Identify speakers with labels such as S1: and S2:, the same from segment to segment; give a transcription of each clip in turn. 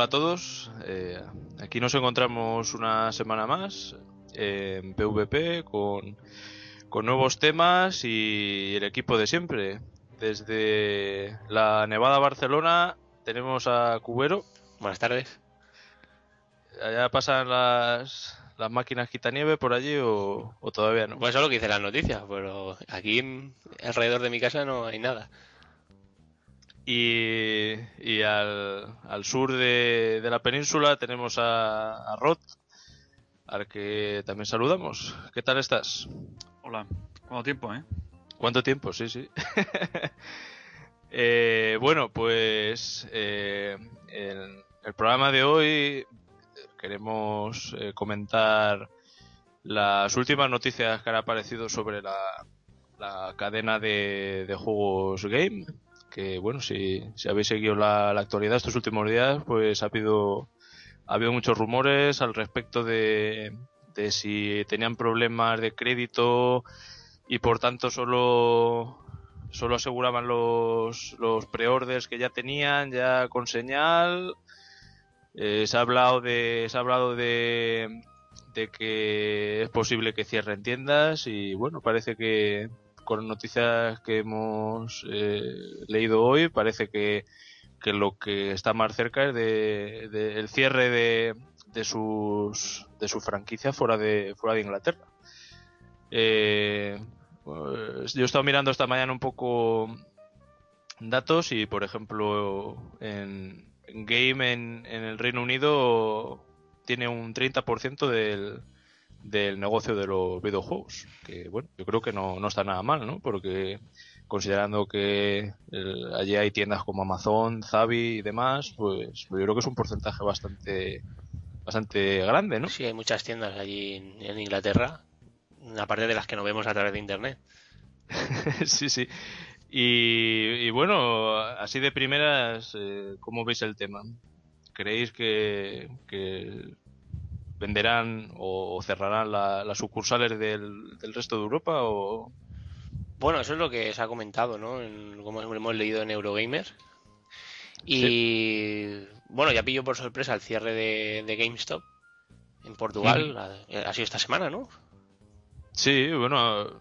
S1: hola a todos. Eh, aquí nos encontramos una semana más en PvP con, con nuevos temas y el equipo de siempre. Desde la Nevada Barcelona tenemos a Cubero.
S2: Buenas tardes.
S1: ¿Allá pasan las, las máquinas quitanieve por allí o, o todavía no?
S2: Pues eso es lo que dice las noticias, pero aquí alrededor de mi casa no hay nada.
S1: Y, y al, al sur de, de la península tenemos a, a Rod, al que también saludamos. ¿Qué tal estás?
S3: Hola, ¿cuánto tiempo, eh?
S1: ¿Cuánto tiempo? Sí, sí. Eh, bueno, pues eh, el programa de hoy queremos eh, comentar las últimas noticias que han aparecido sobre la, la cadena de, de juegos Game. Que bueno, si, si habéis seguido la, la actualidad estos últimos días, pues ha habido, ha habido muchos rumores al respecto de, de si tenían problemas de crédito y por tanto solo solo aseguraban los, los preorders que ya tenían ya con señal. Eh, se ha hablado de se ha hablado de de que es posible que cierren tiendas y bueno parece que con noticias que hemos eh, leído hoy. Parece que, que lo que está más cerca es de, de el cierre de, de sus de su franquicia fuera de fuera de Inglaterra. Eh, pues yo he estado mirando esta mañana un poco datos y, por ejemplo, en, en Game en, en el Reino Unido tiene un 30% del, del negocio de los videojuegos. Que, bueno, yo creo que no, no está nada mal, ¿no? Porque considerando que el- allí hay tiendas como Amazon, Zavi y demás, pues, pues yo creo que es un porcentaje bastante bastante grande, ¿no?
S2: Sí, hay muchas tiendas allí en, en Inglaterra, aparte de las que no vemos a través de internet.
S1: sí, sí. Y, y bueno, así de primeras, eh, ¿cómo veis el tema? ¿Creéis que, que venderán o, cerrarán la- las sucursales del, del resto de Europa? O...
S2: Bueno, eso es lo que se ha comentado, ¿no? En- como hemos leído en Eurogamer. Y bueno, ya pillo por sorpresa el cierre de, de GameStop en Portugal. ha, ha sido esta semana, ¿no?
S1: Sí, bueno,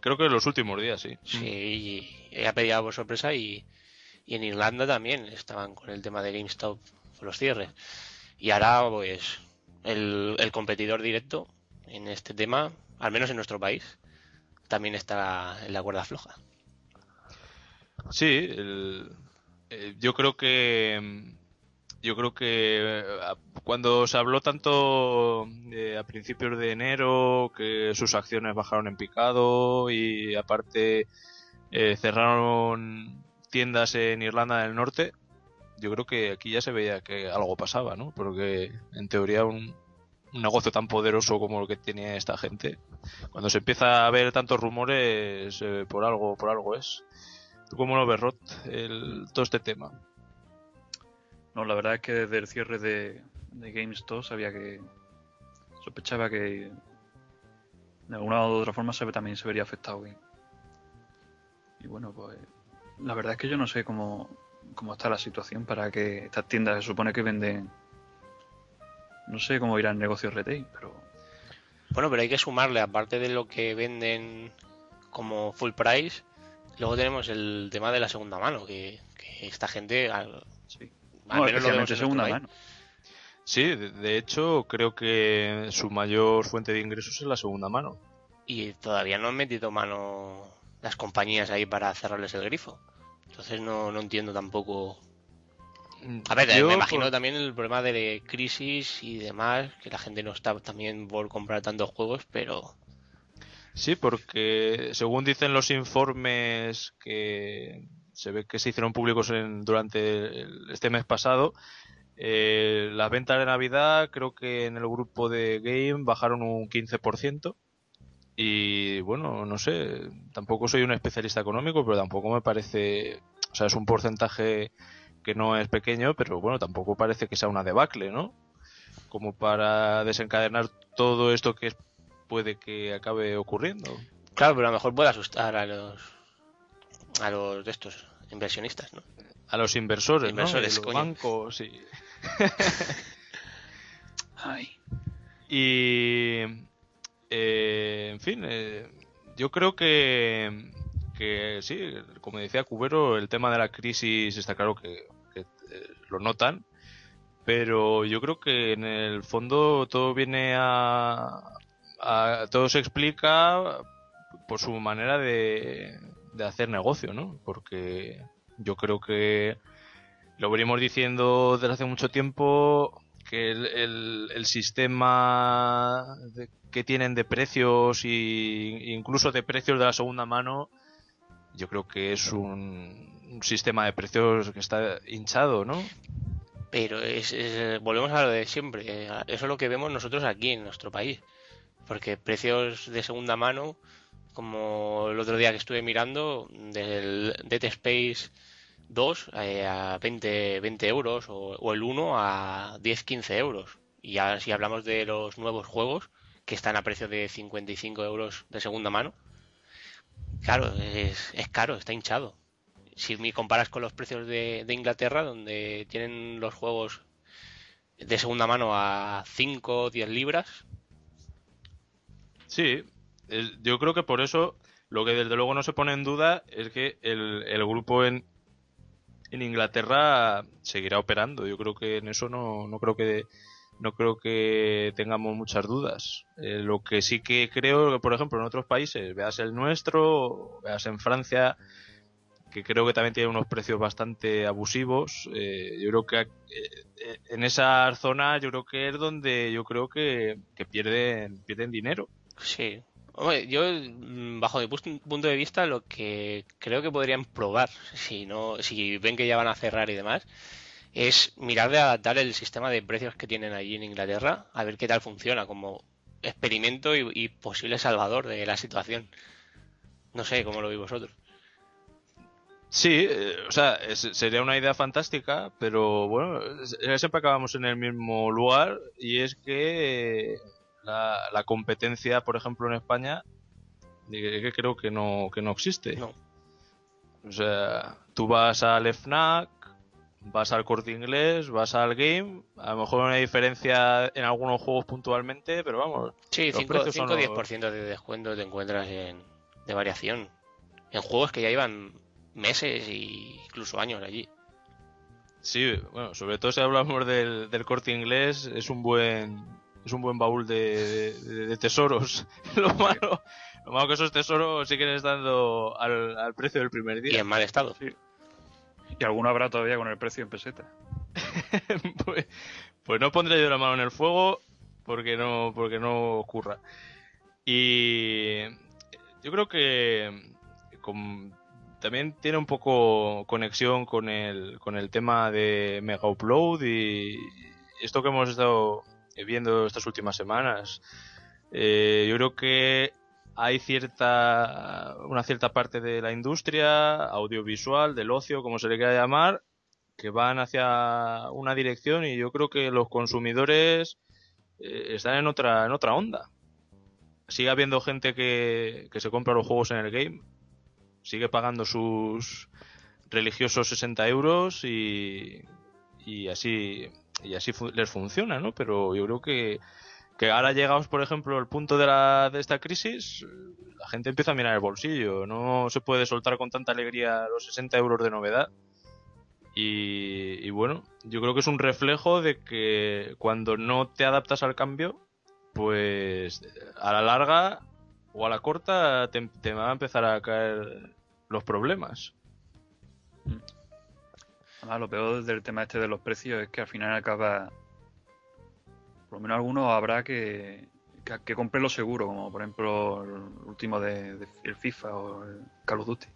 S1: creo que en los últimos días, sí.
S2: Sí, y ha pillado por sorpresa y, y en Irlanda también estaban con el tema de GameStop los cierres. Y ahora, pues, el, el competidor directo en este tema, al menos en nuestro país, también está en la cuerda floja.
S1: Sí, el- eh, yo creo que yo creo que eh, cuando se habló tanto eh, a principios de enero que sus acciones bajaron en picado y aparte eh, cerraron tiendas en Irlanda del Norte, yo creo que aquí ya se veía que algo pasaba, ¿no? Porque en teoría un, negocio tan poderoso como el que tiene esta gente, cuando se empieza a ver tantos rumores, eh, por algo, por algo es. ¿Tú cómo lo ves, Rod, el, todo este tema?
S3: No, la verdad es que desde el cierre de, de GameStop sabía que. sospechaba que. de alguna u otra forma también se vería afectado Game. Y bueno, pues. La verdad es que yo no sé cómo, cómo está la situación para que estas tiendas se supone que venden. No sé cómo irá el negocio retail, pero.
S2: Bueno, pero hay que sumarle, aparte de lo que venden como full price, luego tenemos el tema de la segunda mano, que, que esta gente, al,
S3: Sí.
S2: al
S3: No,
S2: menos lo vemos
S3: especialmente
S2: en
S3: segunda mano.
S1: Sí, de, de hecho, creo que su mayor fuente de ingresos es la segunda mano.
S2: Y todavía no han metido mano las compañías ahí para cerrarles el grifo. Entonces no, no entiendo tampoco. A ver,
S1: Yo,
S2: me imagino
S1: por-
S2: también el problema de crisis y demás, que la gente no está también por comprar tantos juegos, pero
S1: Sí, porque según dicen los informes que se ve que se hicieron públicos en- durante el- este mes pasado, eh, las ventas de Navidad creo que en el grupo de Game bajaron un 15%. Y bueno, no sé, tampoco soy un especialista económico, pero tampoco me parece, o sea, es un porcentaje que no es pequeño, pero bueno, tampoco parece que sea una debacle, ¿no? Como para desencadenar todo esto que es- puede que acabe ocurriendo.
S2: claro, pero a lo mejor puede asustar a los a los de estos inversionistas, ¿no?
S1: A los inversores,
S2: Inversores,
S1: ¿no? Los bancos y...
S3: Ay.
S1: Y, eh, en fin, eh, yo creo que, sí, como decía Cubero, el tema de la crisis está claro que, eh, lo notan, pero yo creo que en el fondo todo viene a, a- todo se explica por su manera de, de hacer negocio, ¿no? Porque yo creo que lo venimos diciendo desde hace mucho tiempo que el, el- el sistema de- que tienen de precios y incluso de precios de la segunda mano yo creo que es un, un sistema de precios que está hinchado, ¿no?
S2: Pero es, es- volvemos a lo de siempre. Eso es lo que vemos nosotros aquí en nuestro país. Porque precios de segunda mano, como el otro día que estuve mirando, del Dead Space 2 eh, a 20, 20 euros o, o el 1 a 10-15 euros. Y ya si hablamos de los nuevos juegos, que están a precio de 55 euros de segunda mano, claro, es, es caro, está hinchado si me comparas con los precios de, de Inglaterra, donde tienen los juegos de segunda mano a 5 o 10 libras,
S1: Sí, yo creo que por eso lo que desde luego no se pone en duda es que el, el grupo en, en Inglaterra seguirá operando. Yo creo que en eso no, no creo que no creo que tengamos muchas dudas. Eh, lo que sí que creo que, por ejemplo, en otros países, veas el nuestro, veas en Francia, que creo que también tiene unos precios bastante abusivos. eh, yo creo que eh, eh, en esa zona yo creo que es donde yo creo que, que pierden, pierden dinero.
S2: sí. Hombre, yo, mm, bajo mi punto de vista, lo que creo que podrían probar, si no, si ven que ya van a cerrar y demás, es mirar de adaptar el sistema de precios que tienen allí en Inglaterra, a ver qué tal funciona, como experimento y, posible salvador de la situación. No sé cómo lo veis vosotros.
S1: Sí, eh, o sea, sería una idea fantástica, pero bueno, siempre acabamos en el mismo lugar y es que la, la competencia, por ejemplo, en España, que creo que no, que no existe.
S2: No.
S1: O sea, tú vas al FNAC, vas al Corte Inglés, vas al Game, a lo mejor una diferencia en algunos juegos puntualmente, pero vamos,
S2: Sí,
S1: Los
S2: 5
S1: precios son los-
S2: 5-10% de descuento te encuentras en, de variación. En juegos que ya llevan meses e incluso años allí.
S1: Sí, bueno, sobre todo si hablamos del, del corte inglés, es un buen es un buen baúl de, de- de tesoros. lo malo, lo malo que esos tesoros siguen estando al, al precio del primer
S2: Y
S1: día.
S2: en mal estado.
S3: Y alguno habrá todavía con el precio en peseta.
S1: pues, pues no pondré yo la mano en el fuego porque no porque no ocurra. Y yo creo que con- también tiene un poco conexión con el, con el tema de Mega Upload y esto que hemos estado viendo estas últimas semanas. Eh, yo creo que hay cierta una cierta parte de la industria audiovisual, del ocio, como se le quiera llamar, que van hacia una dirección y yo creo que los consumidores eh, están en otra en otra onda. Sigue habiendo gente que, que se compra los juegos en el game, sigue pagando sus religiosos 60 euros y, y así y así fu- les funciona, ¿no? Pero yo creo que que ahora llegados, por ejemplo, al punto de, la, de esta crisis, la gente empieza a mirar el bolsillo. No se puede soltar con tanta alegría los 60 euros de novedad. Y, y bueno, yo creo que es un reflejo de que cuando no te adaptas al cambio, pues a la larga o a la corta te, te van a empezar a caer los problemas.
S3: Además, lo peor del tema este de los precios es que al final acaba. Por lo menos algunos habrá que, que, que compren lo seguro, como por ejemplo el último de, de- el FIFA o el Call of Duty.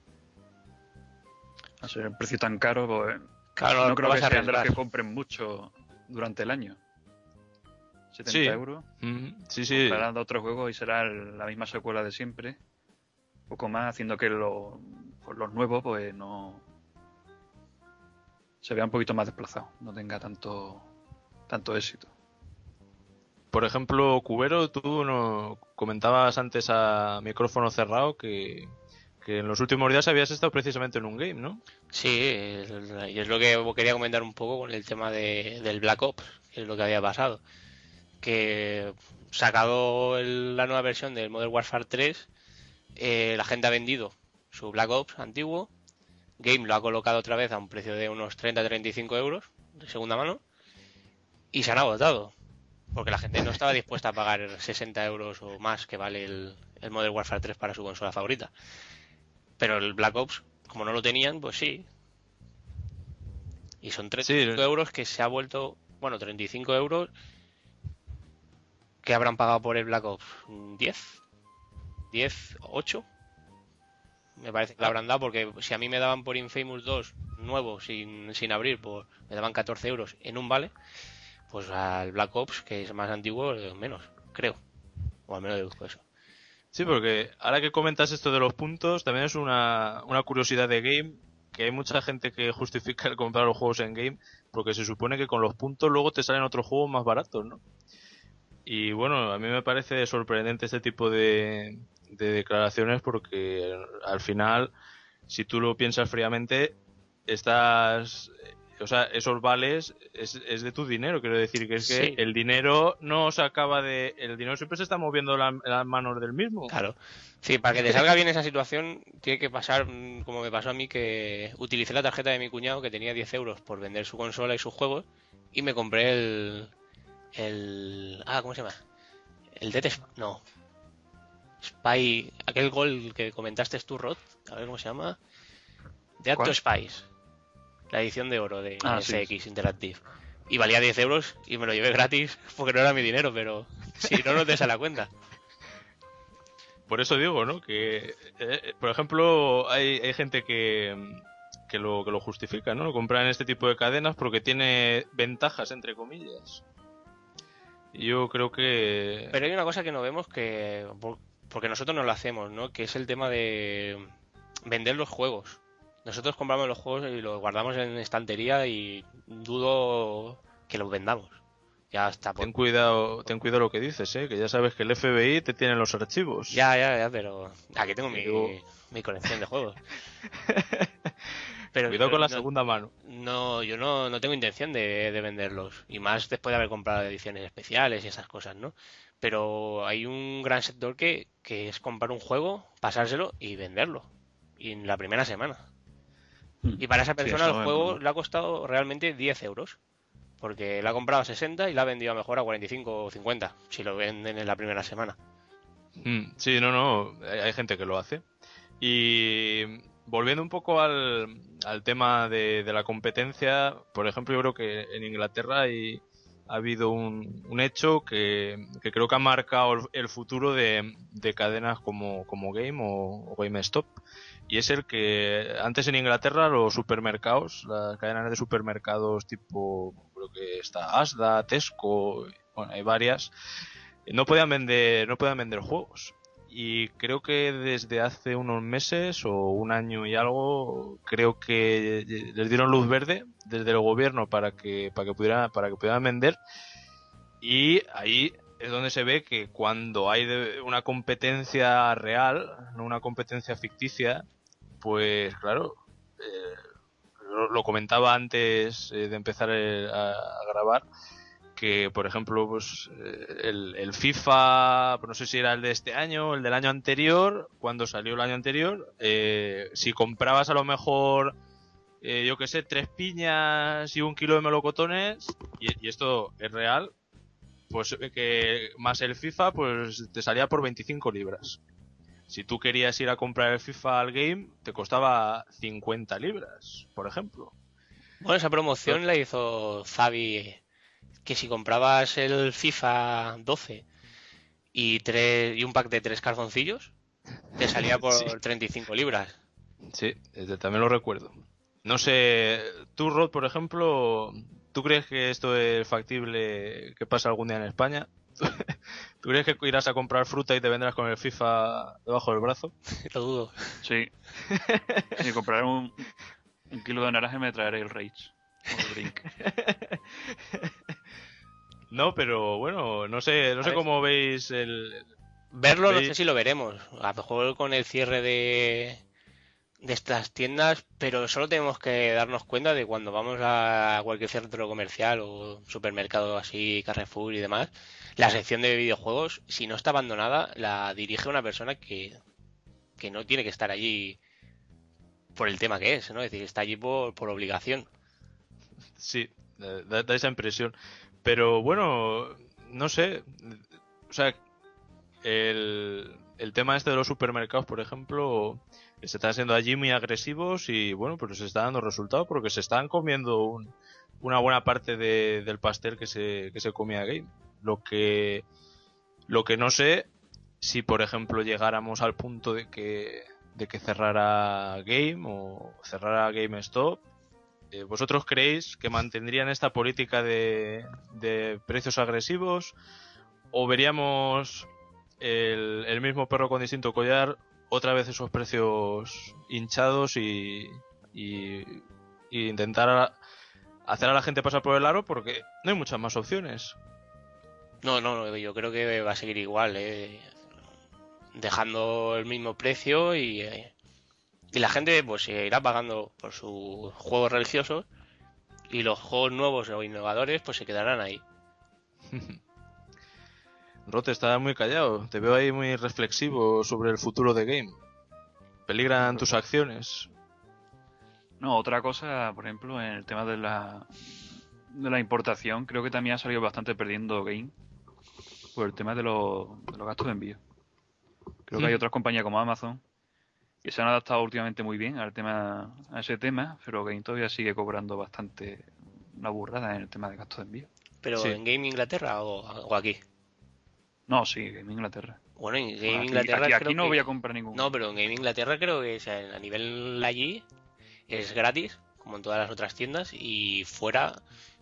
S3: A ser el precio tan caro, pues
S2: Claro,
S3: no creo que
S2: a
S3: sean de los que compren mucho durante el año. 70
S1: Sí.
S3: euros.
S1: Mm, Sí, sí.
S3: Comprarán de otro juego y será el- la misma secuela de siempre. Un poco más, haciendo que lo- pues los nuevos pues no se vea un poquito más desplazado, no tenga tanto tanto éxito.
S1: Por ejemplo, Cubero, tú no comentabas antes a micrófono cerrado que, que en los últimos días habías estado precisamente en un game, ¿no?
S2: Sí, y es lo que quería comentar un poco con el tema de, del Black Ops, que es lo que había pasado. Que sacado la nueva versión del Modern Warfare 3, eh, la gente ha vendido su Black Ops antiguo, Game lo ha colocado otra vez a un precio de unos 30-35 euros de segunda mano y se han agotado. Porque la gente no estaba dispuesta a pagar 60 euros o más que vale el, el Modern Warfare 3 para su consola favorita. Pero el Black Ops, como no lo tenían, pues sí. Y son 35 euros que se ha vuelto, bueno, 35 euros que habrán pagado por el Black Ops 10, 10, 8. Me parece que lo habrán dado porque si a mí me daban por Infamous 2 nuevo, sin, sin abrir, pues me daban 14 euros en un vale, pues al Black Ops, que es más antiguo, menos, creo. O al menos deduzco eso.
S1: Sí, porque ahora que comentas esto de los puntos, también es una, una curiosidad de game que hay mucha gente que justifica el comprar los juegos en game porque se supone que con los puntos luego te salen otros juegos más baratos, ¿no? Y bueno, a mí me parece sorprendente este tipo de, de declaraciones porque al final, si tú lo piensas fríamente, estás o sea, esos vales es, es, de tu dinero, quiero decir, que es que el dinero no se acaba de... El dinero siempre se está moviendo en las manos del mismo.
S2: Claro. Sí, para que te salga bien esa situación, tiene que pasar, mm, como me pasó a mí, que utilicé la tarjeta de mi cuñado, que tenía 10 euros por vender su consola y sus juegos, y me compré el... el ah, ¿cómo se llama? El Dead... No. Spy... Aquel gol que comentaste tú, Rod. A ver cómo se llama. Dead to Spies la edición de oro de ah, SX Interactive. Y valía 10 euros y me lo llevé gratis porque no era mi dinero, pero si no, no te sale la cuenta.
S1: Por eso digo, ¿no? Que, eh, por ejemplo, hay, hay gente que, que, lo, que lo justifica, ¿no? Lo compran este tipo de cadenas porque tiene ventajas, entre comillas. Yo creo que...
S2: Pero hay una cosa que no vemos que... Porque nosotros no lo hacemos, ¿no? Que es el tema de vender los juegos. Nosotros compramos los juegos y los guardamos en estantería y dudo que los vendamos. Ya está.
S1: Ten cuidado, ten cuidado lo que dices, ¿eh? que ya sabes que el FBI te tiene los archivos.
S2: Ya, ya, ya, pero aquí tengo mi, mi colección de juegos.
S1: pero, cuidado con la segunda mano.
S2: No, yo no, no tengo intención de, de, venderlos. Y más después de haber comprado ediciones especiales y esas cosas, ¿no? Pero hay un gran sector que, que es comprar un juego, pasárselo y venderlo. Y en la primera semana. Mm. Y para esa persona el juego le ha costado realmente 10 euros. Porque la ha comprado a 60 y la ha vendido a mejor a 45 o 50, si lo venden en la primera semana.
S1: Mm, sí, no, no, hay gente que lo hace. Y volviendo un poco al, al tema de, la competencia, por ejemplo, yo creo que en Inglaterra hay, ha habido un, un hecho que, que, creo que ha marcado el, futuro de, de, cadenas como, como Game o, o GameStop y es el que antes en Inglaterra los supermercados, las cadenas de supermercados tipo, creo que está Asda, Tesco, bueno, hay varias, no podían vender, no podían vender juegos. Y creo que desde hace unos meses o un año y algo, creo que les dieron luz verde desde el gobierno para que, para que pudieran, para que pudieran vender. Y ahí es donde se ve que cuando hay una competencia real, no una competencia ficticia, pues claro, eh, lo, comentaba antes eh, de empezar eh, a, grabar, que por ejemplo pues el, FIFA pues, no sé si era el de este año el del año anterior cuando salió el año anterior si comprabas a lo mejor yo que sé tres piñas y un kilo de melocotones y, y, esto es real pues que más el FIFA pues te salía por 25 libras si tú querías ir a comprar el FIFA al game, te costaba 50 libras, por ejemplo.
S2: Bueno, esa promoción la hizo Zavi, que si comprabas el FIFA 12 y, tres, y un pack de tres calzoncillos, te salía por 35 libras.
S1: Sí, también lo recuerdo. No sé, tú, Rod, por ejemplo, ¿tú crees que esto es factible que pase algún día en España? ¿Tú crees que irás a comprar fruta y te vendrás con el FIFA debajo del brazo?
S2: Lo dudo.
S3: Sí. Si compraré un, kilo de naranja me traeré el Rage.
S1: No, pero bueno, no sé, no sé cómo veis el.
S2: Verlo, no sé si lo veremos. A lo mejor con el cierre de, de estas tiendas, pero solo tenemos que darnos cuenta de cuando vamos a cualquier centro comercial o supermercado así, Carrefour y demás, la sección de videojuegos, si no está abandonada, la dirige una persona que, que no tiene que estar allí por el tema que es, ¿no? Es decir, está allí por, por obligación.
S1: Sí, da, da esa impresión. Pero bueno, no sé. O sea, el, el tema este de los supermercados, por ejemplo, se están siendo allí muy agresivos y bueno, pues se está dando resultados porque se están comiendo un- una buena parte de- del pastel que se, que se comía Game. Lo que, lo que no sé, si por ejemplo llegáramos al punto de que, de que cerrara Game o cerrara GameStop, eh, ¿vosotros creéis que mantendrían esta política de, precios agresivos? ¿O veríamos el, mismo perro con distinto collar, otra vez esos precios hinchados y, y, intentar hacer a la gente pasar por el aro porque no hay muchas más opciones.
S2: No, no, no, yo creo que va a seguir igual, ¿eh? dejando el mismo precio y, eh, y la gente pues se irá pagando por sus juegos religiosos y los juegos nuevos o innovadores pues se quedarán ahí.
S1: Rote está muy callado, te veo ahí muy reflexivo sobre el futuro de Game. Peligran tus acciones.
S3: No, otra cosa, por ejemplo, en el tema de la, de la importación, creo que también ha salido bastante perdiendo Game por el tema de los, de los gastos de envío. Creo que hay
S1: Mm.
S3: otras compañías como Amazon que se han adaptado últimamente muy bien al tema, a ese tema, pero Game todavía sigue cobrando bastante una burrada en el tema de gastos de envío.
S2: Pero
S1: Sí.
S2: en Game Inglaterra o, o aquí.
S3: No, sí, Game Inglaterra.
S2: Bueno, en Game
S3: Bueno, aquí,
S2: Inglaterra
S3: aquí- aquí
S2: creo
S3: no
S2: que-
S3: voy a comprar ningún.
S2: No, pero en Game Inglaterra creo que o sea, a nivel allí es gratis, como en todas las otras tiendas, y fuera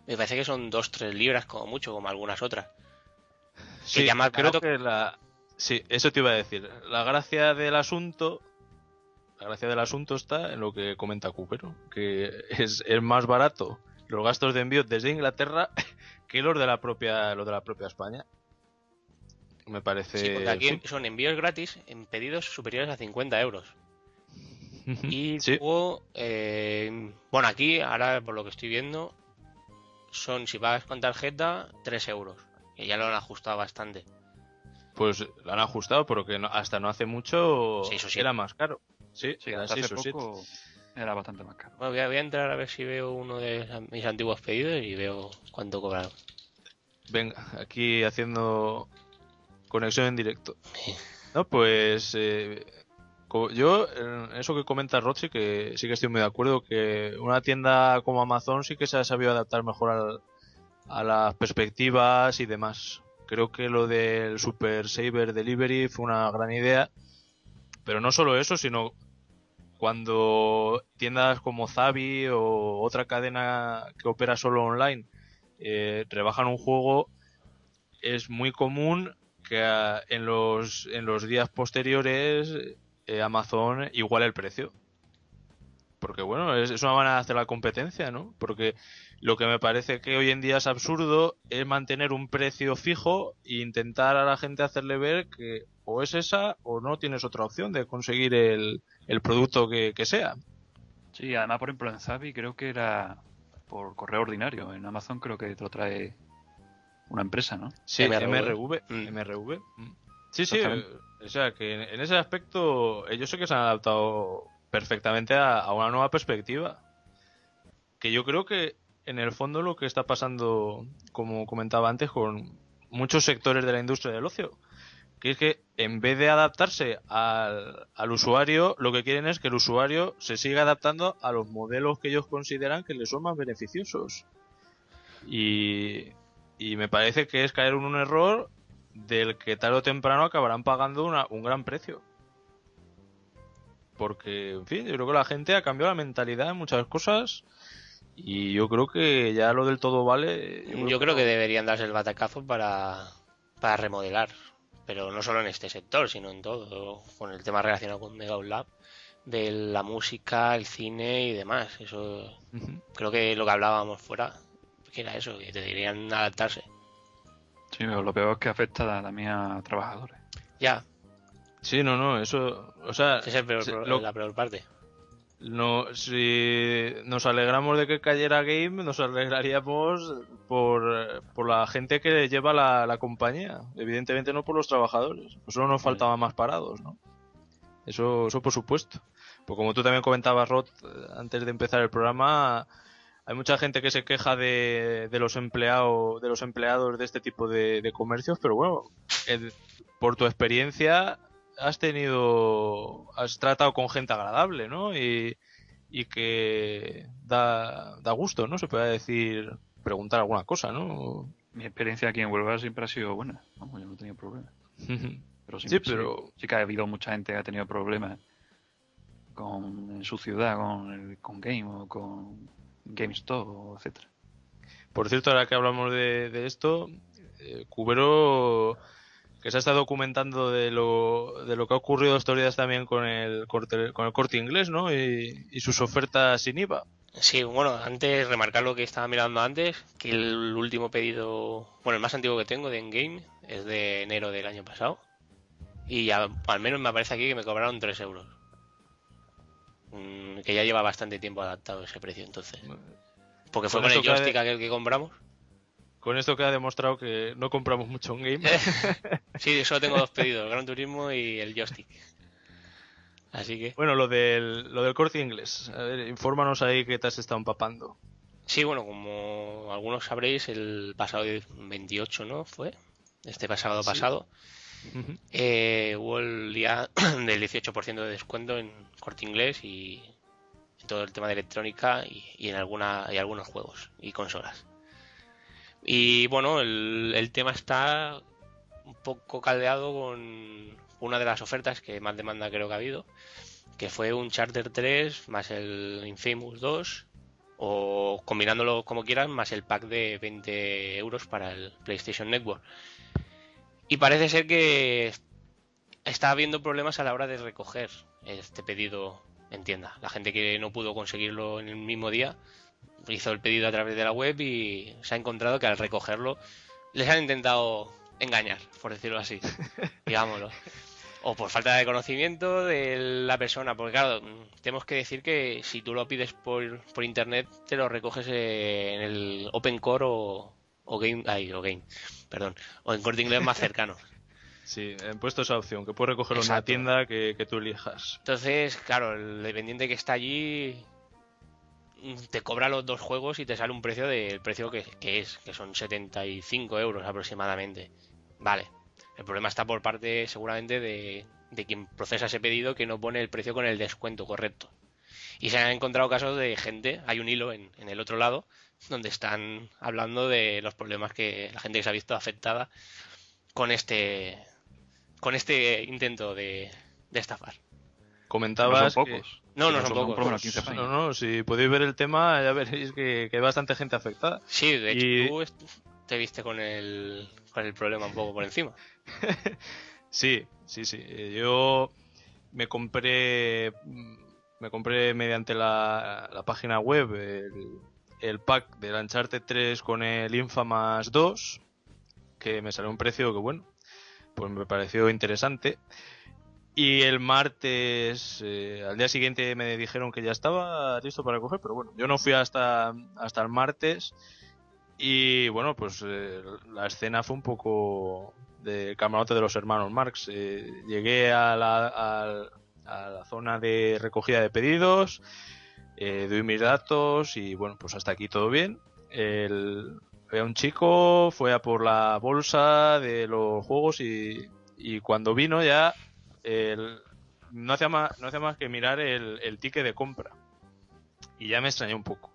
S2: me parece que son 2-3 libras como mucho, como algunas otras.
S1: Sí, creo que la... Sí, eso te iba a decir. La gracia del asunto... La gracia del asunto está en lo que comenta Cupero, que es, es más barato los gastos de envío desde Inglaterra que los de la propia, los de la propia España. Me parece...
S2: Sí, porque aquí
S1: sí.
S2: son envíos gratis en pedidos superiores a 50 euros. Y
S1: Sí.
S2: luego, eh, bueno, aquí, ahora por lo que estoy viendo, son, si pagas con tarjeta, 3 euros. Que ya lo han ajustado bastante.
S1: Pues lo han ajustado porque no- hasta no hace mucho
S2: Sí, eso sí.
S1: era más caro. Sí,
S3: Sí, hasta hace poco era bastante más caro.
S2: Bueno, voy a, voy a entrar a ver si veo uno de mis antiguos pedidos y veo cuánto cobran.
S1: Venga, aquí haciendo conexión en directo. No, pues eh, yo, en eso que comenta Rochi, que sí que estoy muy de acuerdo, que una tienda como Amazon sí que se ha sabido adaptar mejor al- a las perspectivas y demás. Creo que lo del Super Saver Delivery fue una gran idea, pero no solo eso, sino cuando tiendas como Zavi o otra cadena que opera solo online eh, rebajan un juego, es muy común que ah, en los, en los días posteriores eh, Amazon iguale el precio. Porque bueno, es, es una manera de hacer la competencia, ¿no? Porque lo que me parece que hoy en día es absurdo es mantener un precio fijo e intentar a la gente hacerle ver que o es esa o no tienes otra opción de conseguir el, el producto que, que sea.
S3: Sí, además, por ejemplo, en Zavi creo que era por correo ordinario. En Amazon creo que te lo trae una empresa, ¿no?
S1: Sí,
S2: MRV.
S1: MRV.
S2: Mm.
S1: MRV. mm. Sí, sí, eh, o sea que en, en ese aspecto ellos sé que se han adaptado perfectamente a, a una nueva perspectiva. Que yo creo que en el fondo lo que está pasando, como comentaba antes, con muchos sectores de la industria del ocio, que es que en vez de adaptarse al, usuario, lo que quieren es que el usuario se siga adaptando a los modelos que ellos consideran que les son más beneficiosos. Y, y me parece que es caer en un error del que tarde o temprano acabarán pagando una- un gran precio. Porque, en fin, yo creo que la gente ha cambiado la mentalidad en muchas cosas y yo creo que ya lo del todo vale.
S2: Yo creo que deberían darse el batacazo para, para remodelar. Pero no solo en este sector, sino en todo. Con el tema relacionado con Mega Lab, de la música, el cine y demás. Eso creo que lo que hablábamos fuera, que era eso, que deberían adaptarse.
S3: Sí, pero lo peor es que afecta también a trabajadores.
S2: Ya,
S1: Sí, no, no, eso. O sea,
S2: esa es el peor-
S1: se- lo-
S2: la peor parte.
S1: No, si nos alegramos de que cayera Game, nos alegraríamos por, por la gente que lleva la, la compañía. Evidentemente no por los trabajadores. Pues solo nos faltaban más parados, ¿no? Eso, eso por supuesto. Pues como tú también comentabas, Rod, antes de empezar el programa, hay mucha gente que se queja de, de los empleados de los empleados de este tipo de, de comercios, pero bueno, el- por tu experiencia has tenido, has tratado con gente agradable, ¿no? Y, y que da, da gusto, ¿no? Se puede decir, preguntar alguna cosa, ¿no?
S3: Mi experiencia aquí en Huelva siempre ha sido buena. Vamos, yo no he tenido problemas. Pero sí,
S1: Sí, pero-
S3: sí que ha habido mucha gente que ha tenido problemas con, en su ciudad, con, el, con Game o con GameStop, etcétera.
S1: Por cierto, ahora que hablamos de, de esto, eh, Cubero, que se ha estado documentando de lo, de lo que ha ocurrido estos días también con el corte, con el corte inglés, ¿no? Y, y sus ofertas sin IVA.
S2: Sí, bueno, antes remarcar lo que estaba mirando antes, que el último pedido, bueno, el más antiguo que tengo de Endgame es de enero del año pasado. Y ya- al menos me aparece aquí que me cobraron 3 euros. Mm, que ya lleva bastante tiempo adaptado ese precio entonces. Porque fue
S1: Con
S2: con el joystick aquel que compramos.
S1: Con esto queda demostrado que no compramos mucho en game.
S2: Sí, solo tengo dos pedidos, el Gran Turismo y el joystick. Así que...
S1: Bueno, lo del, lo del corte inglés. A ver, infórmanos ahí que te has estado empapando.
S2: Sí, bueno, como algunos sabréis, el pasado 28, ¿no? Fue este pasado
S1: Sí.
S2: pasado. Eh, hubo el día del 18% de descuento en corte inglés y en todo el tema de electrónica y, y en alguna, y algunos juegos y consolas. Y bueno, el, tema está un poco caldeado con una de las ofertas que más demanda creo que ha habido, que fue un Charter 3 más el Infamous 2 o combinándolo como quieran más el pack de 20 euros para el PlayStation Network. Y parece ser que está habiendo problemas a la hora de recoger este pedido en tienda. La gente que no pudo conseguirlo en el mismo día hizo el pedido a través de la web y se ha encontrado que al recogerlo les han intentado engañar, por decirlo así, digámoslo. O por falta de conocimiento de la persona, porque claro, tenemos que decir que si tú lo pides por, por internet, te lo recoges en el Open Core o, o Game, ay, o Game, perdón, o en corte inglés más cercano.
S1: Sí, he puesto esa opción, que puedes recogerlo en una tienda que, que tú elijas.
S2: Entonces, claro, el dependiente que está allí te cobra los dos juegos y te sale un precio del precio que, que es, que son 75 euros aproximadamente. Vale. El problema está por parte seguramente de, de quien procesa ese pedido que no pone el precio con el descuento correcto. Y se han encontrado casos de gente, hay un hilo en, en el otro lado, donde están hablando de los problemas que la gente que se ha visto afectada con este con este intento de, de estafar.
S3: No
S1: Comentabas
S3: son pocos.
S2: No, no
S3: Pero
S2: son
S3: por
S2: pocos.
S3: lo menos 15 países.
S1: No, no, si podéis ver el tema ya veréis que, que hay bastante gente afectada.
S2: Sí, de hecho
S1: Y-
S2: tú te viste con el, con el problema un poco por encima.
S1: Sí, sí, sí. Eh, Yo me compré mm, me compré mediante la, la página web el, el pack del Uncharted 3 con el Infamous 2 que me salió un precio que bueno, pues me pareció interesante. Y el martes, eh, al día siguiente me dijeron que ya estaba listo para coger, pero bueno, yo no fui hasta, hasta el martes. Y bueno, pues eh, la escena fue un poco de camarote de los hermanos Marx. Eh, llegué a la, a- la zona de recogida de pedidos, eh, doy mis datos y bueno, pues hasta aquí todo bien. El, había un chico, fue a por la bolsa de los juegos y, y cuando vino ya el- no, hacía más, no hacía más que mirar el, el ticket de compra. Y ya me extrañé un poco.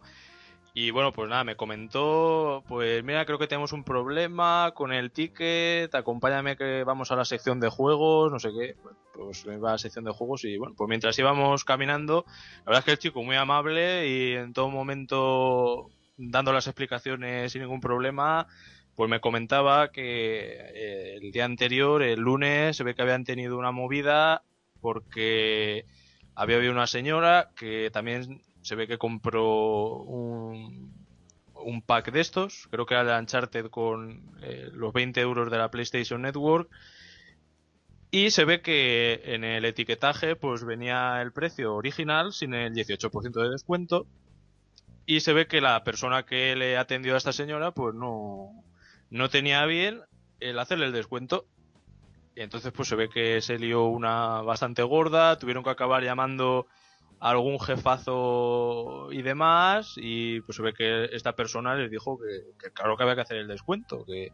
S1: Y bueno, pues nada, me comentó, pues mira, creo que tenemos un problema con el ticket, acompáñame que vamos a la sección de juegos, no sé qué. Pues me iba a la sección de juegos y bueno, pues mientras íbamos caminando, la verdad es que el chico muy amable y en todo momento dando las explicaciones sin ningún problema, pues me comentaba que eh, el día anterior, el lunes, se ve que habían tenido una movida porque había habido una señora que también se ve que compró un, pack de estos, creo que era el Uncharted con eh, los 20 euros de la PlayStation Network. Y se ve que en el etiquetaje pues venía el precio original sin el 18% de descuento. Y se ve que la persona que le atendió a esta señora pues no, no tenía bien el hacerle el descuento. Y entonces pues se ve que se lió una bastante gorda, tuvieron que acabar llamando a algún jefazo y demás y pues se ve que esta persona les dijo que, claro que había que hacer el descuento, que,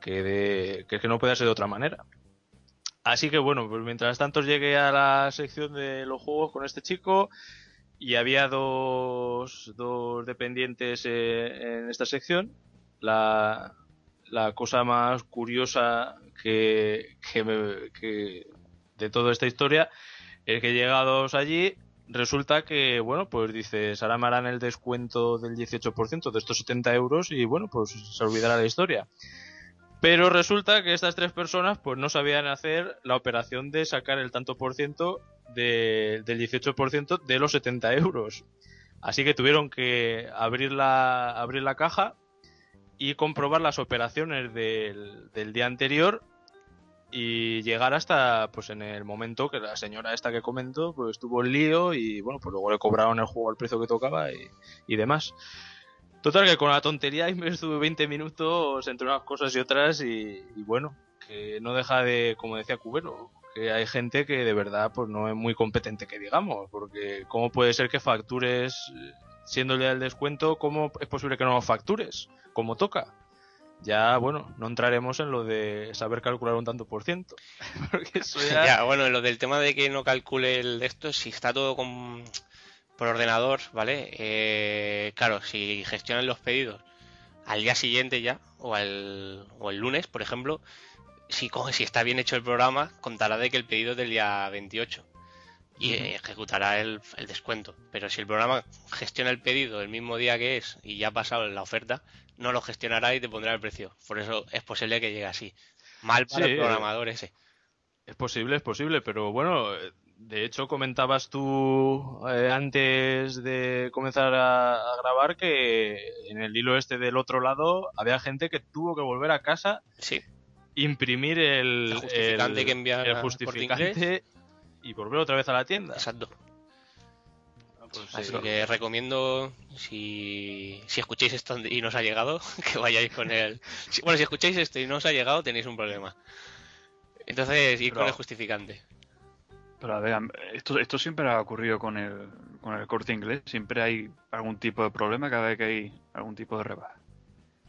S1: que, de- que, no podía ser de otra manera. Así que bueno, pues mientras tanto llegué a la sección de los juegos con este chico y había dos, dos dependientes eh, en esta sección. La, la cosa más curiosa que, que, me- de toda esta historia es que llegados allí resulta que, bueno, pues dices, ahora me el descuento del 18% de estos 70 euros y bueno, pues se olvidará la historia. Pero resulta que estas tres personas pues no sabían hacer la operación de sacar el tanto por ciento de- del 18% de los 70 euros. Así que tuvieron que abrir la, abrir la caja y comprobar las operaciones del, del día anterior y llegar hasta pues en el momento que la señora esta que comentó pues tuvo el lío y bueno pues luego le cobraron el juego al precio que tocaba y, y demás. Total que con la tontería me estuve 20 minutos entre unas cosas y otras y, y bueno que no deja de como decía Cubero que hay gente que de verdad pues no es muy competente que digamos porque cómo puede ser que factures día del descuento cómo es posible que no lo factures como toca ya, bueno, no entraremos en lo de saber calcular un tanto por ciento. Porque eso ya...
S2: Bueno, lo del tema de que no calcule el de esto, si está todo con, por ordenador, ¿vale? Eh, claro, si gestionan los pedidos al día siguiente ya, o, al, o el lunes, por ejemplo, si, si está bien hecho el programa, contará de que el pedido es del día 28 y ejecutará el, el descuento. Pero si el programa gestiona el pedido el mismo día que es y ya ha pasado la oferta, no lo gestionará y te pondrá el precio. Por eso es posible que llegue así. Mal para
S1: Sí,
S2: el programador ese.
S1: Es posible, es posible, pero bueno, de hecho comentabas tú eh, antes de comenzar a, a grabar que en el hilo este del otro lado había gente que tuvo que volver a casa,
S2: Sí,
S1: imprimir el,
S2: El justificante
S1: el-
S2: que
S1: el justificante y volver otra vez a la tienda.
S2: exacto.
S1: Pues sí.
S2: Así que recomiendo, si, si escucháis esto y no os ha llegado, que vayáis con el... si- bueno, si escucháis esto y no os ha llegado, tenéis un problema. Entonces, ir con el justificante.
S3: Pero a ver, esto, esto siempre ha ocurrido con el, con el corte inglés. Siempre hay algún tipo de problema cada vez que hay algún tipo de rebaja.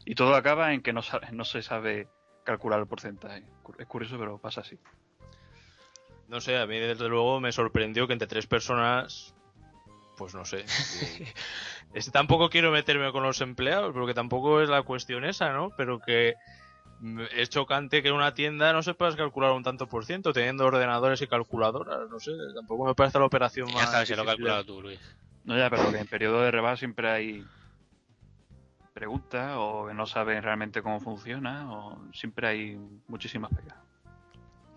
S3: Y todo acaba en que no, sa- no se sabe calcular el porcentaje. Es curioso, pero pasa así.
S1: No sé, a mí desde luego me sorprendió que entre tres personas, pues no sé. que- es, tampoco quiero meterme con los empleados, porque tampoco es la cuestión esa, ¿no? Pero que es chocante que en una tienda no se puedas calcular un tanto por ciento, teniendo ordenadores y calculadoras, no sé, tampoco me parece la operación
S2: Ya
S1: más...
S2: sabes si lo has calculado tú, Luis.
S3: No, ya, pero que en periodo de rebaja siempre hay preguntas o que no saben realmente cómo funciona o siempre hay muchísimas pegas.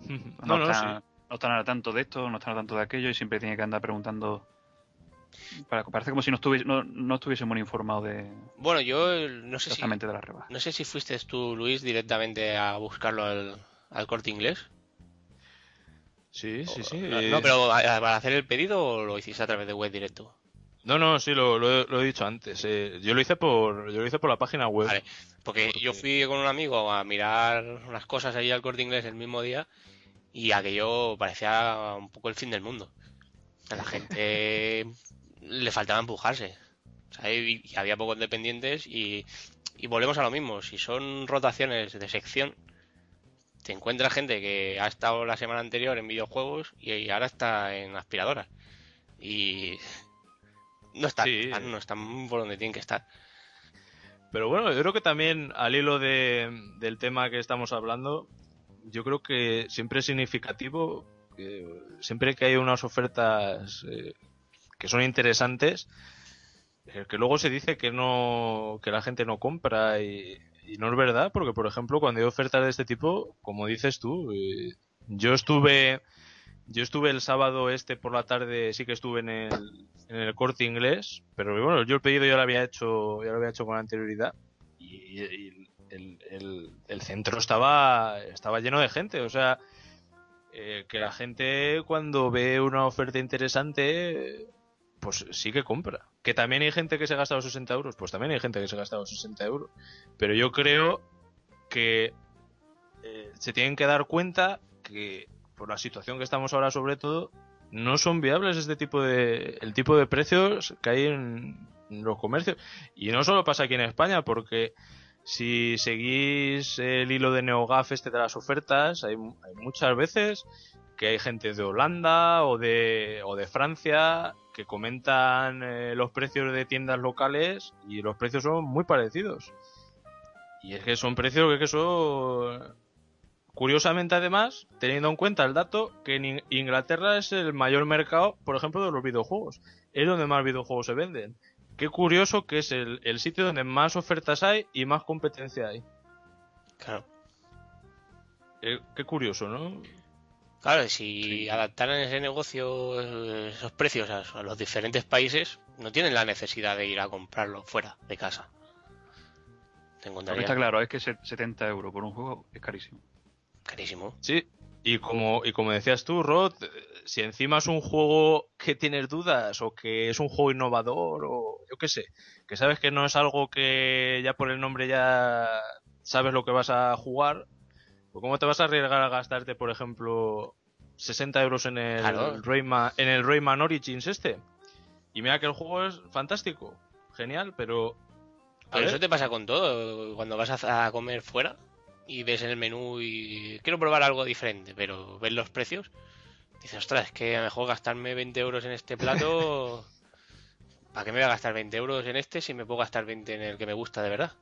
S1: No, no,
S3: están,
S1: sí.
S3: No están al tanto de esto, no están al tanto de aquello y siempre tiene que andar preguntando. Para, parece como si no, estuviese, no, no estuviésemos informados de
S2: Bueno, yo no sé si,
S3: exactamente de la rebaja.
S2: no sé si fuiste tú, Luis, directamente a buscarlo al, al corte inglés.
S1: Sí, sí, sí.
S2: No,
S1: eh,
S2: no, pero ¿a- a- para hacer el pedido o lo hiciste a través de web directo.
S1: No, no, sí, lo, lo he- lo he dicho antes. eh, yo lo hice por yo lo hice por la página web.
S2: Vale, porque yo fui con un amigo a mirar unas cosas allí al corte inglés el mismo día y aquello parecía un poco el fin del mundo. A la gente le faltaba empujarse. Sea, y, y había pocos dependientes y, y volvemos a lo mismo. Si son rotaciones de sección, te encuentras gente que ha estado la semana anterior en videojuegos y ahora está en aspiradoras. Y no están,
S1: Sí.
S2: están- no están por donde tienen que estar.
S1: Pero bueno, yo creo que también al hilo de, del tema que estamos hablando, yo creo que siempre es significativo, siempre que hay unas ofertas eh, que son interesantes, eh, que luego se dice que no que la gente no compra y, y no es verdad, porque por ejemplo cuando hay ofertas de este tipo, como dices tú, eh, yo estuve yo estuve el sábado este por la tarde, sí que estuve en el, en el corte inglés, pero bueno, yo el pedido ya lo había hecho, ya lo había hecho con anterioridad y, y el, el- centro estaba, estaba lleno de gente, o sea, eh, que la gente cuando ve una oferta interesante, pues sí que compra. Que también hay gente que se ha gastado 60 euros, pues también hay gente que se ha gastado 60 euros. Pero yo creo que eh, se tienen que dar cuenta que por la situación que estamos ahora sobre todo, no son viables este tipo de el tipo de precios que hay en los comercios y no solo pasa aquí en España porque si seguís el hilo de NeoGAF este de las ofertas hay, hay muchas veces que hay gente de Holanda o de o de Francia que comentan eh, los precios de tiendas locales y los precios son muy parecidos y es que son precios que, que son Curiosamente, además, teniendo en cuenta el dato que en Inglaterra es el mayor mercado, por ejemplo, de los videojuegos. Es donde más videojuegos se venden. Qué curioso que es el, sitio donde más ofertas hay y más competencia hay.
S2: Claro.
S1: Eh, qué curioso, ¿no?
S2: Claro, si adaptaran ese negocio, esos precios a, los diferentes países, no tienen la necesidad de ir a comprarlo fuera de casa.
S3: Lo que está claro es que 70 euros por un juego es carísimo.
S2: Carísimo.
S1: Sí, y como, y como decías tú, Rod, si encima es un juego que tienes dudas o que es un juego innovador o yo qué sé, que sabes que no es algo que ya por el nombre ya sabes lo que vas a jugar, pues ¿cómo te vas a arriesgar a gastarte, por ejemplo, 60 euros en el, Rayman, en el Rayman Origins este? Y mira que el juego es fantástico, genial, pero...
S2: Pero eso te pasa con todo, cuando vas a comer fuera y ves en el menú y quiero probar algo diferente, pero ves los precios, dices, ostras, es que a lo mejor gastarme 20 euros en este plato, ¿para qué me voy a gastar 20 euros en este si me puedo gastar 20 en el que me gusta de verdad?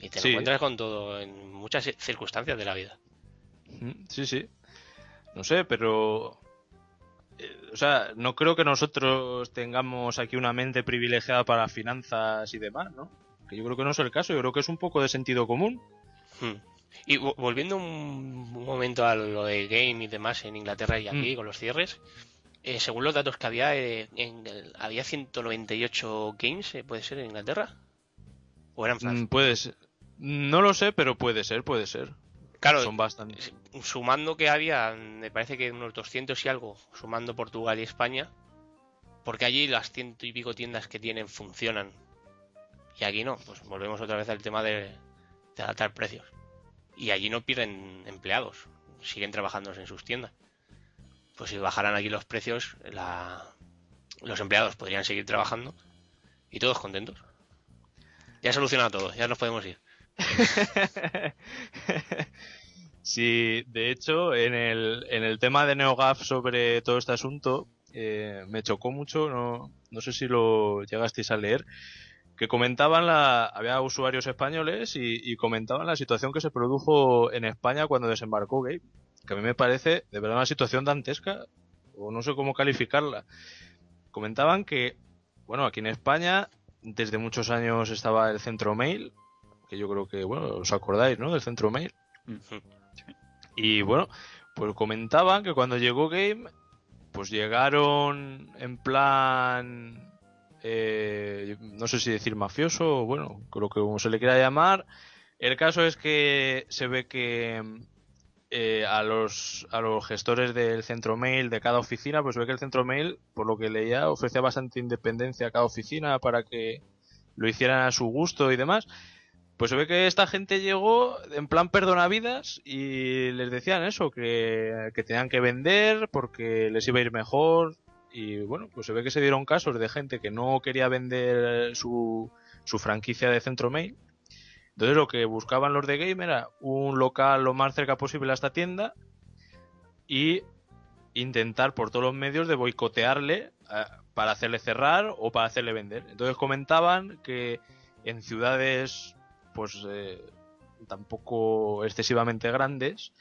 S2: Y te lo encuentras con todo en muchas circunstancias de la vida.
S1: Sí, sí. No sé, pero eh, o sea, no creo que nosotros tengamos aquí una mente privilegiada para finanzas y demás, ¿no? Que yo creo que no es el caso, yo creo que es un poco de sentido común.
S2: Hmm. Y volviendo un momento a lo de game y demás en Inglaterra y aquí hmm. con los cierres, eh, según los datos que había, eh, en había 198 games, eh, ¿puede ser en Inglaterra? ¿O eran
S1: mm, Puede ser. No lo sé, pero puede ser, puede ser.
S2: Claro, son bastantes. Sumando que había, me parece que unos 200 y algo, sumando Portugal y España, porque allí las ciento y pico tiendas que tienen funcionan. Y aquí no, pues volvemos otra vez al tema de, de adaptar precios. Y allí no pierden empleados, siguen trabajando en sus tiendas. Pues si bajaran aquí los precios, los empleados podrían seguir trabajando y todos contentos. Ya solucionado todo, ya nos podemos ir.
S1: sí, de hecho, en el, en el tema de NeoGAF sobre todo este asunto, eh, me chocó mucho, no, no sé si lo llegasteis a leer, que comentaban la había usuarios españoles y, comentaban la situación que se produjo en España cuando desembarcó Gabe que a mí me parece de verdad una situación dantesca o no sé cómo calificarla. Comentaban que bueno aquí en España desde muchos años estaba el centro mail que yo creo que bueno os acordáis no del centro mail. Y bueno pues comentaban que cuando llegó Game pues llegaron en plan eh, no sé si decir mafioso o bueno, creo que como se le quiera llamar. El caso es que se ve que eh, a, los, a los gestores del centro mail de cada oficina, pues se ve que el centro mail, por lo que leía, ofrecía bastante independencia a cada oficina para que lo hicieran a su gusto y demás. Pues se ve que esta gente llegó en plan perdonavidas y les decían eso, que, que tenían que vender porque les iba a ir mejor, y bueno, pues se ve que se dieron casos de gente que no quería vender su, su franquicia de centro mail. Entonces lo que buscaban los de Game era un local lo más cerca posible a esta tienda y intentar por todos los medios de boicotearle eh, para hacerle cerrar o para hacerle vender. Entonces comentaban que en ciudades pues eh, tampoco excesivamente grandes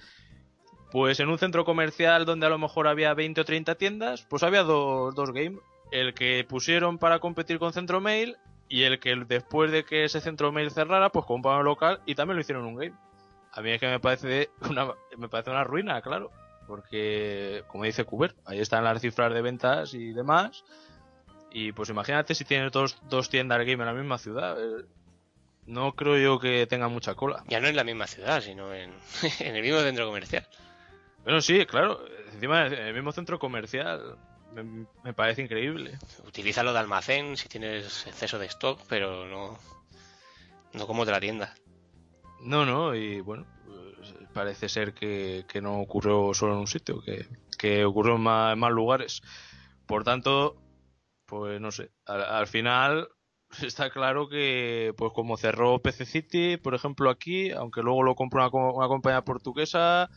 S1: pues en un centro comercial donde a lo mejor había 20 o 30 tiendas, pues había dos, dos games. El que pusieron para competir con Centro Mail y el que después de que ese Centro Mail cerrara, pues compraron local y también lo hicieron un game. A mí es que me parece una, me parece una ruina, claro. Porque, como dice Cuber, ahí están las cifras de ventas y demás. Y pues imagínate si tienes dos, dos tiendas game en la misma ciudad. Eh, no creo yo que tenga mucha cola.
S2: Ya no en la misma ciudad, sino en, en el mismo centro comercial.
S1: Bueno, sí, claro. Encima, en el mismo centro comercial. Me, me parece increíble.
S2: Utilízalo de almacén si tienes exceso de stock, pero no, no como otra tienda.
S1: No, no, y bueno, pues, parece ser que, que no ocurrió solo en un sitio, que, que ocurrió en más, en más lugares. Por tanto, pues no sé, al, al final está claro que, pues como cerró PC City, por ejemplo, aquí, aunque luego lo compró una, una compañía portuguesa,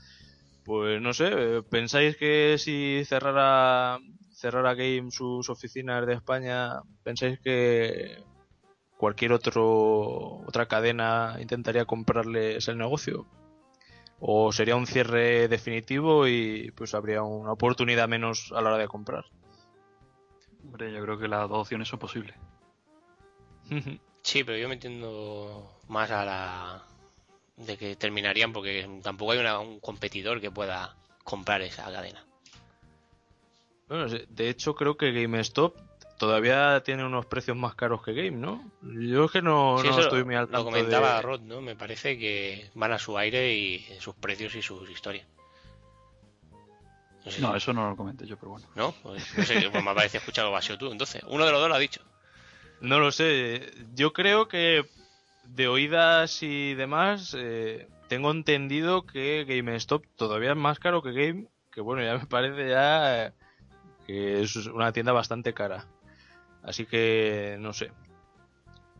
S1: pues no sé, ¿pensáis que si cerrara, cerrara Game sus oficinas de España, pensáis que cualquier otro, otra cadena intentaría comprarles el negocio? ¿O sería un cierre definitivo y pues habría una oportunidad menos a la hora de comprar?
S3: Hombre, yo creo que las dos opciones son posibles.
S2: Sí, pero yo me entiendo más a la de que terminarían porque tampoco hay una- un competidor que pueda comprar esa cadena.
S1: Bueno, de hecho creo que GameStop todavía tiene unos precios más caros que Game, ¿no? Yo es que no,
S2: Sí,
S1: no estoy muy al
S2: lo
S1: tanto
S2: comentaba
S1: de...
S2: Rod, ¿no? Me parece que van a su aire y sus precios y sus historias. No sé
S3: No,
S2: si-
S3: eso no lo comenté yo, pero bueno.
S2: ¿No? Pues, no sé, pues me parece escuchar algo vacío tú. Entonces, uno de los dos lo ha dicho.
S1: No lo sé. Yo creo que de oídas y demás eh, tengo entendido que GameStop todavía es más caro que Game, que bueno, ya me parece ya eh, que es una tienda bastante cara. Así que no sé.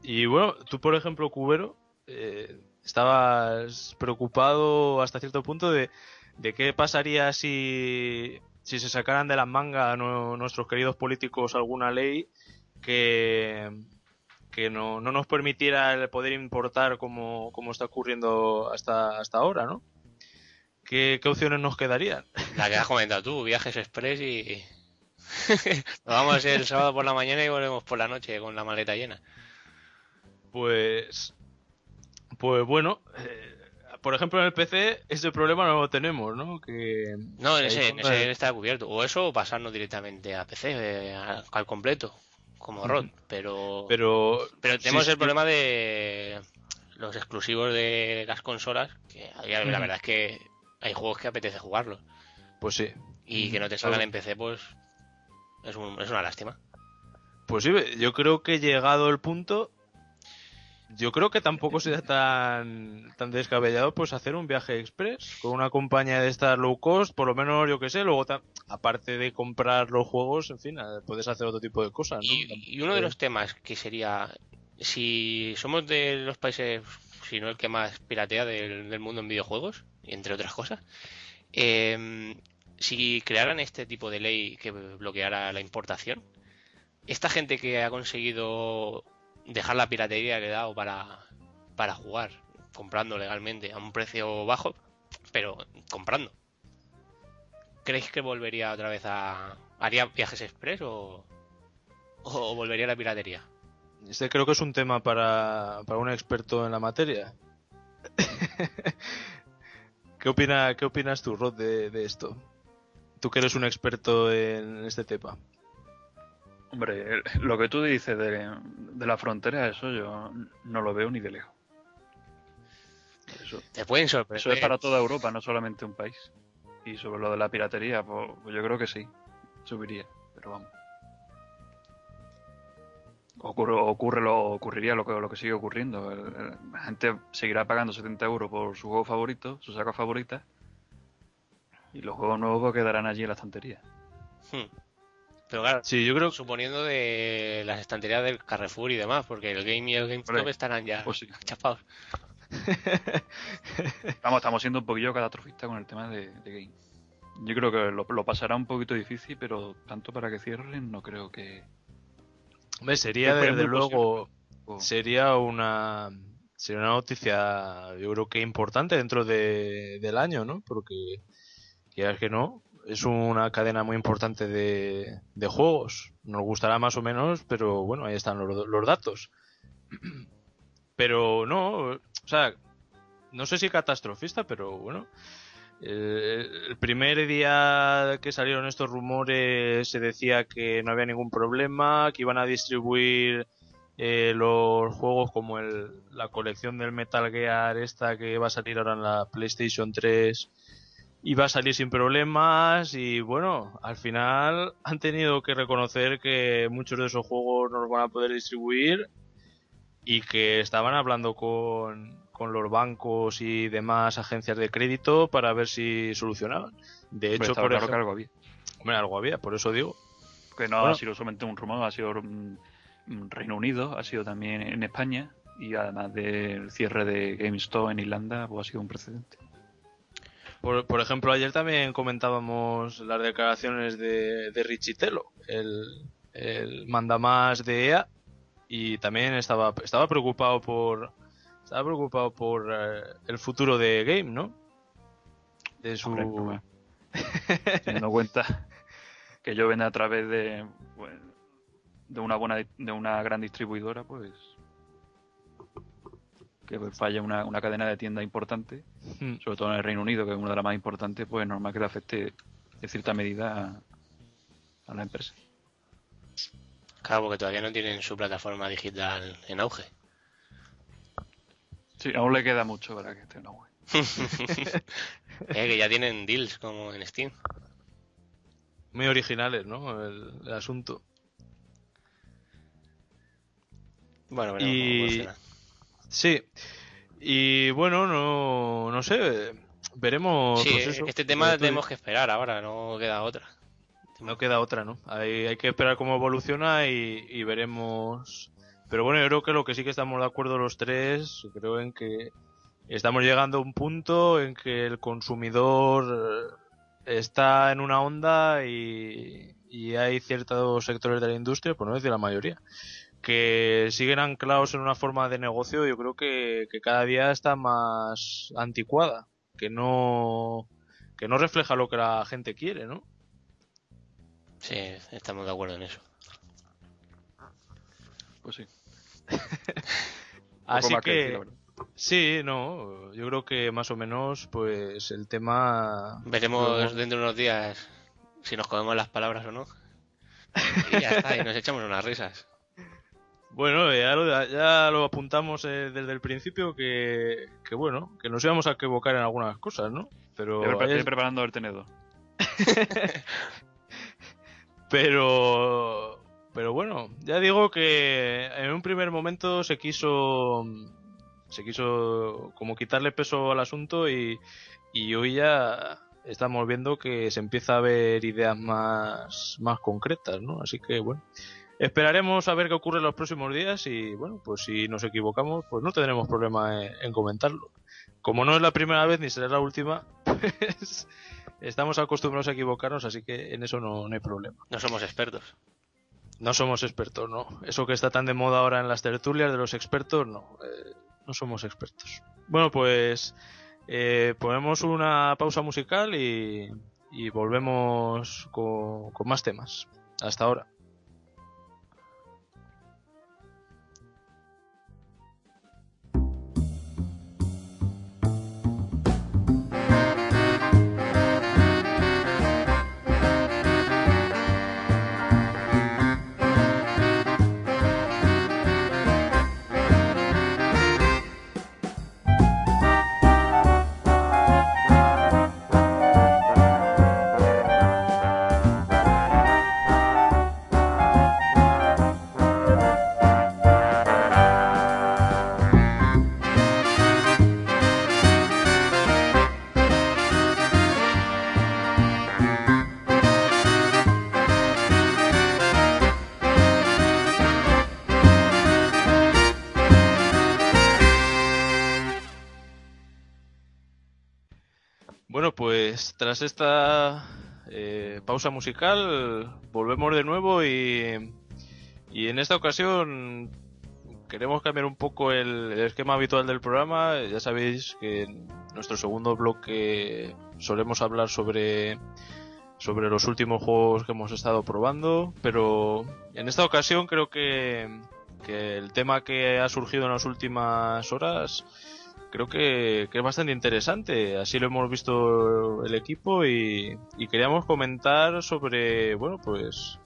S1: Y bueno, tú por ejemplo, Cubero, eh, estabas preocupado hasta cierto punto de, de qué pasaría si, si se sacaran de las mangas nu- nuestros queridos políticos alguna ley que, que no, no nos permitiera el poder importar como, como está ocurriendo hasta, hasta ahora, ¿no? ¿Qué, qué opciones nos quedarían?
S2: La que has comentado tú, viajes express y... Nos vamos el sábado por la mañana y volvemos por la noche con la maleta llena.
S1: Pues, pues bueno, eh, por ejemplo en el PC ese problema no lo tenemos, ¿no? Que
S2: No, en ese, en ese está cubierto. O eso o pasarnos directamente a PC, eh, al, al completo, como Rod. Pero, pero,
S1: pero
S2: tenemos
S1: sí,
S2: el
S1: sí,
S2: problema de los exclusivos de las consolas, que la verdad es que hay juegos que apetece jugarlos.
S1: Pues sí,
S2: Y que no te salgan en PC, pues es, un- es una lástima.
S1: pues sí, yo creo que llegado el punto, yo creo que tampoco sería tan, tan descabellado pues hacer un viaje express con una compañía de estas low cost, por lo menos yo que sé, luego aparte de comprar los juegos, en fin, eh, puedes hacer otro tipo de cosas, ¿no?
S2: Y, uno de los temas que sería, si somos de los países, si no el que más piratea del, del mundo en videojuegos, entre otras cosas, eh, si crearan este tipo de ley que bloqueara la importación, esta gente que ha conseguido dejar la piratería que he dado para, para jugar, comprando legalmente a un precio bajo, pero comprando, ¿creéis que volvería otra vez a... ¿Haría viajes express o, o volvería a la piratería?
S1: Este creo que es un tema para, para un experto en la materia. ¿Qué, opina, ¿Qué opinas tú, Rod, de, de esto? Tú que eres un experto en este tema.
S3: Hombre, lo que tú dices de, de la frontera, eso yo no lo veo ni de lejos. Eso,
S2: Te pueden sorprender.
S3: eso es para toda Europa, no solamente un país. Y sobre lo de la piratería, pues, pues yo creo que sí, subiría, pero vamos. Ocurre, ocurre lo, ocurriría lo que, lo que sigue ocurriendo. La gente seguirá pagando 70 euros por su juego favorito, su saga favorita, y los juegos nuevos pues, quedarán allí en la estantería.
S2: Hmm. Pero claro,
S1: Sí, yo creo
S2: suponiendo de las estanterías del Carrefour y demás, porque el Game y el GameStop estarán ya
S3: pues sí.
S2: chapados.
S3: Vamos, estamos siendo un poquillo catastrofistas con el tema de, de Game. Yo creo que lo, lo pasará un poquito difícil, pero tanto para que cierren, no creo que.
S1: Hombre, sería desde luego
S3: o-
S1: sería una sería una noticia yo creo que importante dentro de, del año, ¿no? Porque quieras que no es una cadena muy importante de, de juegos. Nos gustará más o menos, pero bueno, ahí están los, datos. Pero no, o sea, no sé si catastrofista, pero bueno. El, el primer día que salieron estos rumores se decía que no había ningún problema, que iban a distribuir eh, los juegos como el, la colección del Metal Gear esta que va a salir ahora en la PlayStation 3 iba a salir sin problemas y bueno, al final han tenido que reconocer que muchos de esos juegos no los van a poder distribuir y que estaban hablando con, con los bancos y demás agencias de crédito para ver si solucionaban. De hecho, por
S3: claro
S1: ejemplo,
S3: que algo había.
S1: hombre, algo había, por eso digo.
S3: Que no
S1: Bueno.
S3: ha sido solamente un rumor, ha sido mm, mm, Reino Unido, ha sido también en España y además del cierre de GameStop en Irlanda, pues ha sido un precedente.
S1: Por, por ejemplo, ayer también comentábamos las declaraciones de, de Richitelo, el, el mandamás de EA, y también estaba, estaba preocupado por estaba preocupado por eh, el futuro de Game, ¿no? De su
S3: Hombre. Teniendo en cuenta que yo vendo a través de, bueno, de una buena de una gran distribuidora, pues que falla una, una cadena de tiendas importante,
S1: Hmm.
S3: sobre todo en el Reino Unido, que es una de las más importantes, pues es normal que le afecte de cierta medida a, a la empresa.
S2: Claro, porque todavía no tienen su plataforma digital en auge.
S3: Sí, aún le queda mucho para que esté en auge.
S2: Eh, que ya tienen deals como en Steam.
S1: muy originales, ¿no? El, el asunto.
S2: Bueno, veremos cómo evoluciona.
S1: Sí. Y bueno, no, no sé. Veremos.
S2: Sí,
S1: pues
S2: este tema tenemos que esperar ahora, no queda otra.
S1: No queda otra, ¿no? Hay, hay que esperar cómo evoluciona y, y veremos. Pero bueno, yo creo que lo que sí que estamos de acuerdo los tres, creo en que estamos llegando a un punto en que el consumidor eh, está en una onda y, y hay ciertos sectores de la industria, por no decir la mayoría, que siguen anclados en una forma de negocio, yo creo que, que cada día está más anticuada, que no, que no refleja lo que la gente quiere, ¿no?
S2: Sí, estamos de acuerdo en eso.
S3: Pues sí.
S1: Así que, sí, no, yo creo que más o menos, pues el tema.
S2: Veremos dentro de unos días si nos comemos las palabras o no. Y ya está, y nos echamos unas risas.
S1: Bueno, ya lo, ya lo apuntamos eh, desde el principio que, que, bueno, que nos íbamos a equivocar en algunas cosas, ¿no? Pero,
S3: Estoy pre-
S1: hay-
S3: estoy preparando el tenedor.
S1: pero, pero bueno, ya digo que en un primer momento se quiso, se quiso como quitarle peso al asunto y, y hoy ya estamos viendo que se empieza a ver ideas más, más concretas, ¿no? Así que bueno, esperaremos a ver qué ocurre en los próximos días y bueno, pues si nos equivocamos, pues no tendremos problema en, en comentarlo. Como no es la primera vez ni será la última, pues estamos acostumbrados a equivocarnos, así que en eso no, no hay problema.
S2: No somos expertos.
S1: No somos expertos, no. Eso que está tan de moda ahora en las tertulias de los expertos, no. eh, no somos expertos. Bueno, pues eh, ponemos una pausa musical y, y volvemos con, con más temas. Hasta ahora. Tras esta eh, pausa musical volvemos de nuevo y, y en esta ocasión queremos cambiar un poco el, esquema habitual del programa. Ya sabéis que en nuestro segundo bloque solemos hablar sobre sobre los últimos juegos que hemos estado probando, pero en esta ocasión creo que, que el tema que ha surgido en las últimas horas creo que, que es bastante interesante. Así lo hemos visto el equipo y, y queríamos comentar sobre, bueno, pues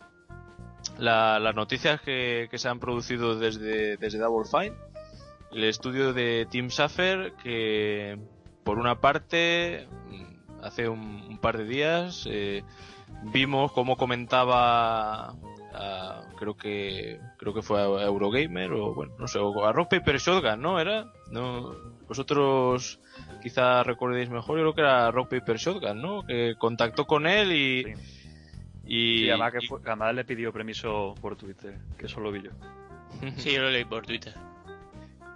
S1: la- las noticias que, que se han producido desde, desde Double Fine, el estudio de Team Safer que por una parte hace un, par de días. eh, vimos cómo comentaba, creo que creo que fue a Eurogamer o bueno, no sé, a Rock Paper Shotgun, ¿no? Era, no, vosotros quizá recordéis mejor. Yo creo que era Rock Paper Shotgun, ¿no? Que contactó con él y
S3: Sí.
S1: y,
S3: Sí, además, que
S1: y-
S3: fue- además le pidió permiso por Twitter, que eso lo vi yo.
S2: Sí, yo lo leí por Twitter.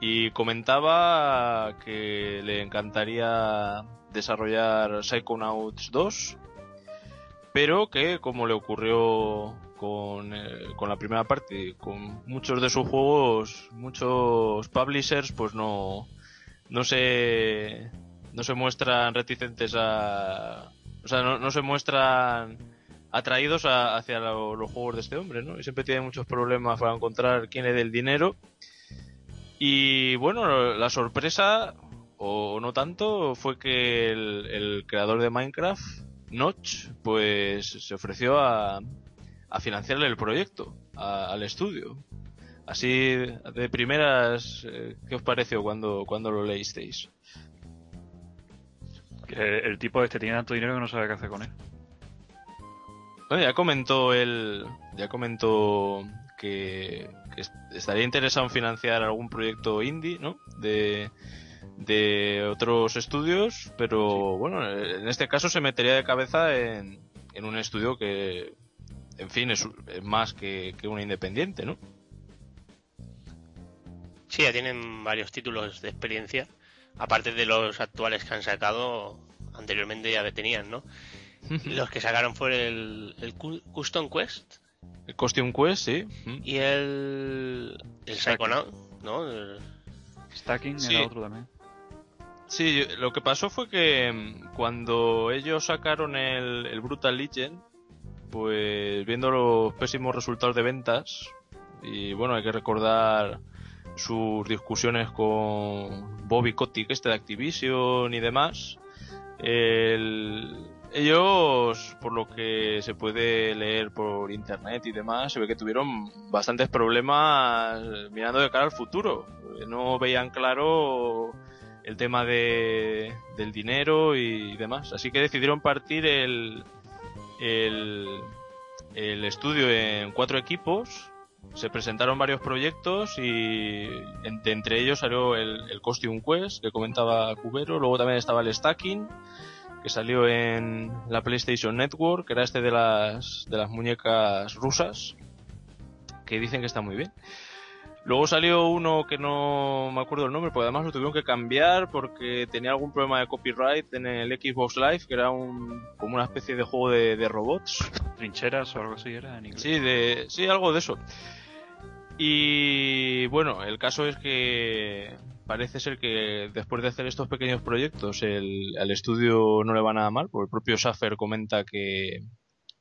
S1: y comentaba que le encantaría desarrollar Psychonauts 2, pero que como le ocurrió con, eh, con la primera parte, con muchos de sus juegos, muchos publishers pues no no se no se muestran reticentes a o sea, no, no se muestran atraídos a- hacia lo- los juegos de este hombre, ¿no? Y siempre tiene muchos problemas para encontrar quién le dé el dinero. Y bueno, la sorpresa, o no tanto, fue que el, creador de Minecraft, Notch, pues se ofreció a, a financiarle el proyecto al estudio. Así, de primeras, eh, ¿qué os pareció cuando, cuando lo leísteis?
S3: Que el tipo este tiene tanto dinero que no sabe qué hacer con él.
S1: Bueno, ya comentó él, ya comentó que, que est- estaría interesado en financiar algún proyecto indie, ¿no? De, de otros estudios, pero bueno, en este caso se metería de cabeza en, en un estudio que, en fin, es, es más que, que una independiente, ¿no?
S2: Sí, ya tienen varios títulos de experiencia, aparte de los actuales que han sacado, anteriormente ya tenían, ¿no? Los que sacaron fue el, el Cu- Custom Quest
S1: El Costume Quest, sí.
S2: Y el, el Psychonaut, ¿no? El-
S3: Stacking
S1: Sí.
S3: era otro también.
S1: Sí, lo que pasó fue que mm, cuando ellos sacaron el, el Brutal Legend, pues viendo los pésimos resultados de ventas, y bueno, hay que recordar sus discusiones con Bobby Kotick, este de Activision y demás, el- ellos, por lo que se puede leer por internet y demás, se ve que tuvieron bastantes problemas mirando de cara al futuro. No veían claro el tema de, del dinero y demás. Así que decidieron partir el, el estudio en cuatro equipos. Se presentaron varios proyectos y entre ellos salió el, el Costume Quest que comentaba Cubero. Luego también estaba el Stacking que salió en la PlayStation Network, que era este de las, de las muñecas rusas, que dicen que está muy bien. Luego salió uno que no me acuerdo el nombre, porque además lo tuvieron que cambiar porque tenía algún problema de copyright en el Xbox Live, que era un, como una especie de juego de, de robots.
S3: Trincheras o algo así era en inglés.
S1: Sí, de, sí, algo de eso. Y bueno, el caso es que parece ser que después de hacer estos pequeños proyectos, el, al estudio no le va nada mal, porque el propio Schaffer comenta que,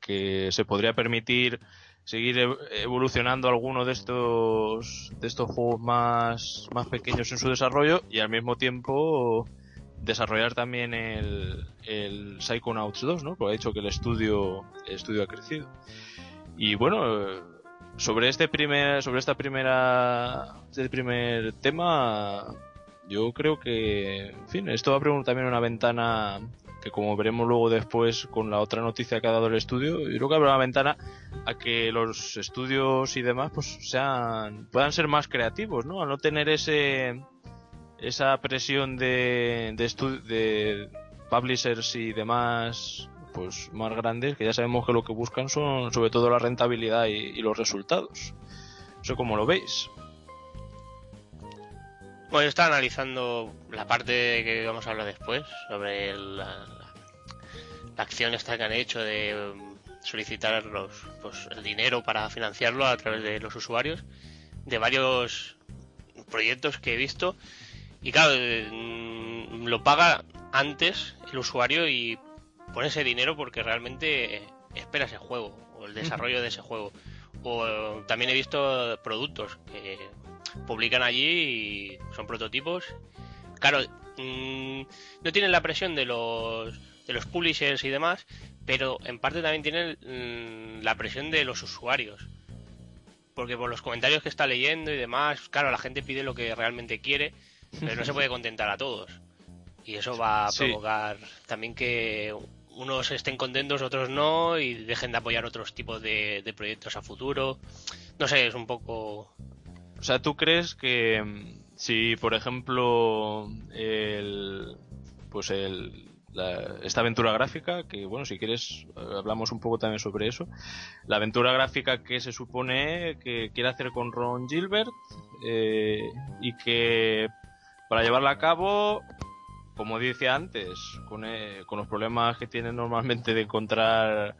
S1: que se podría permitir seguir ev- evolucionando alguno de estos de estos juegos más, más pequeños en su desarrollo y al mismo tiempo desarrollar también el, el Psychonauts 2, ¿no? Porque ha dicho que el estudio, el estudio ha crecido. Y bueno, sobre este primer, sobre esta primera, este primer tema, yo creo que, en fin, esto abre un- también una ventana que como veremos luego después con la otra noticia que ha dado el estudio, yo creo que abre una ventana a que los estudios y demás pues sean, puedan ser más creativos, ¿no? A no tener ese, esa presión de, de, de publishers y demás pues más grandes que ya sabemos que lo que buscan son sobre todo la rentabilidad y, los resultados. No sé cómo lo veis.
S2: Bueno, yo estaba analizando la parte que vamos a hablar después, sobre la, la- acción esta que han hecho de um, solicitar los, pues, el dinero para financiarlo a través de los usuarios, de varios proyectos que he visto. Y claro, mm, lo paga antes el usuario y pone ese dinero porque realmente eh, espera ese juego o el desarrollo de ese juego. O eh, también he visto productos que publican allí y son prototipos. Claro, mm, no tienen la presión de los de los publishers y demás, pero en parte también tienen mm, la presión de los usuarios. Porque por los comentarios que está leyendo y demás, claro, la gente pide lo que realmente quiere, pero no se puede contentar a todos. Y eso va a
S1: Sí.
S2: provocar también que unos estén contentos, otros no, y dejen de apoyar otros tipos de, de proyectos a futuro. No sé, es un poco...
S1: O sea, ¿tú crees que mm, si, por ejemplo, el, pues el, esta aventura gráfica, que bueno, si quieres eh, hablamos un poco también sobre eso, la aventura gráfica que se supone que quiere hacer con Ron Gilbert eh, y que para llevarla a cabo, como decía antes, con, eh, con los problemas que tienen normalmente de encontrar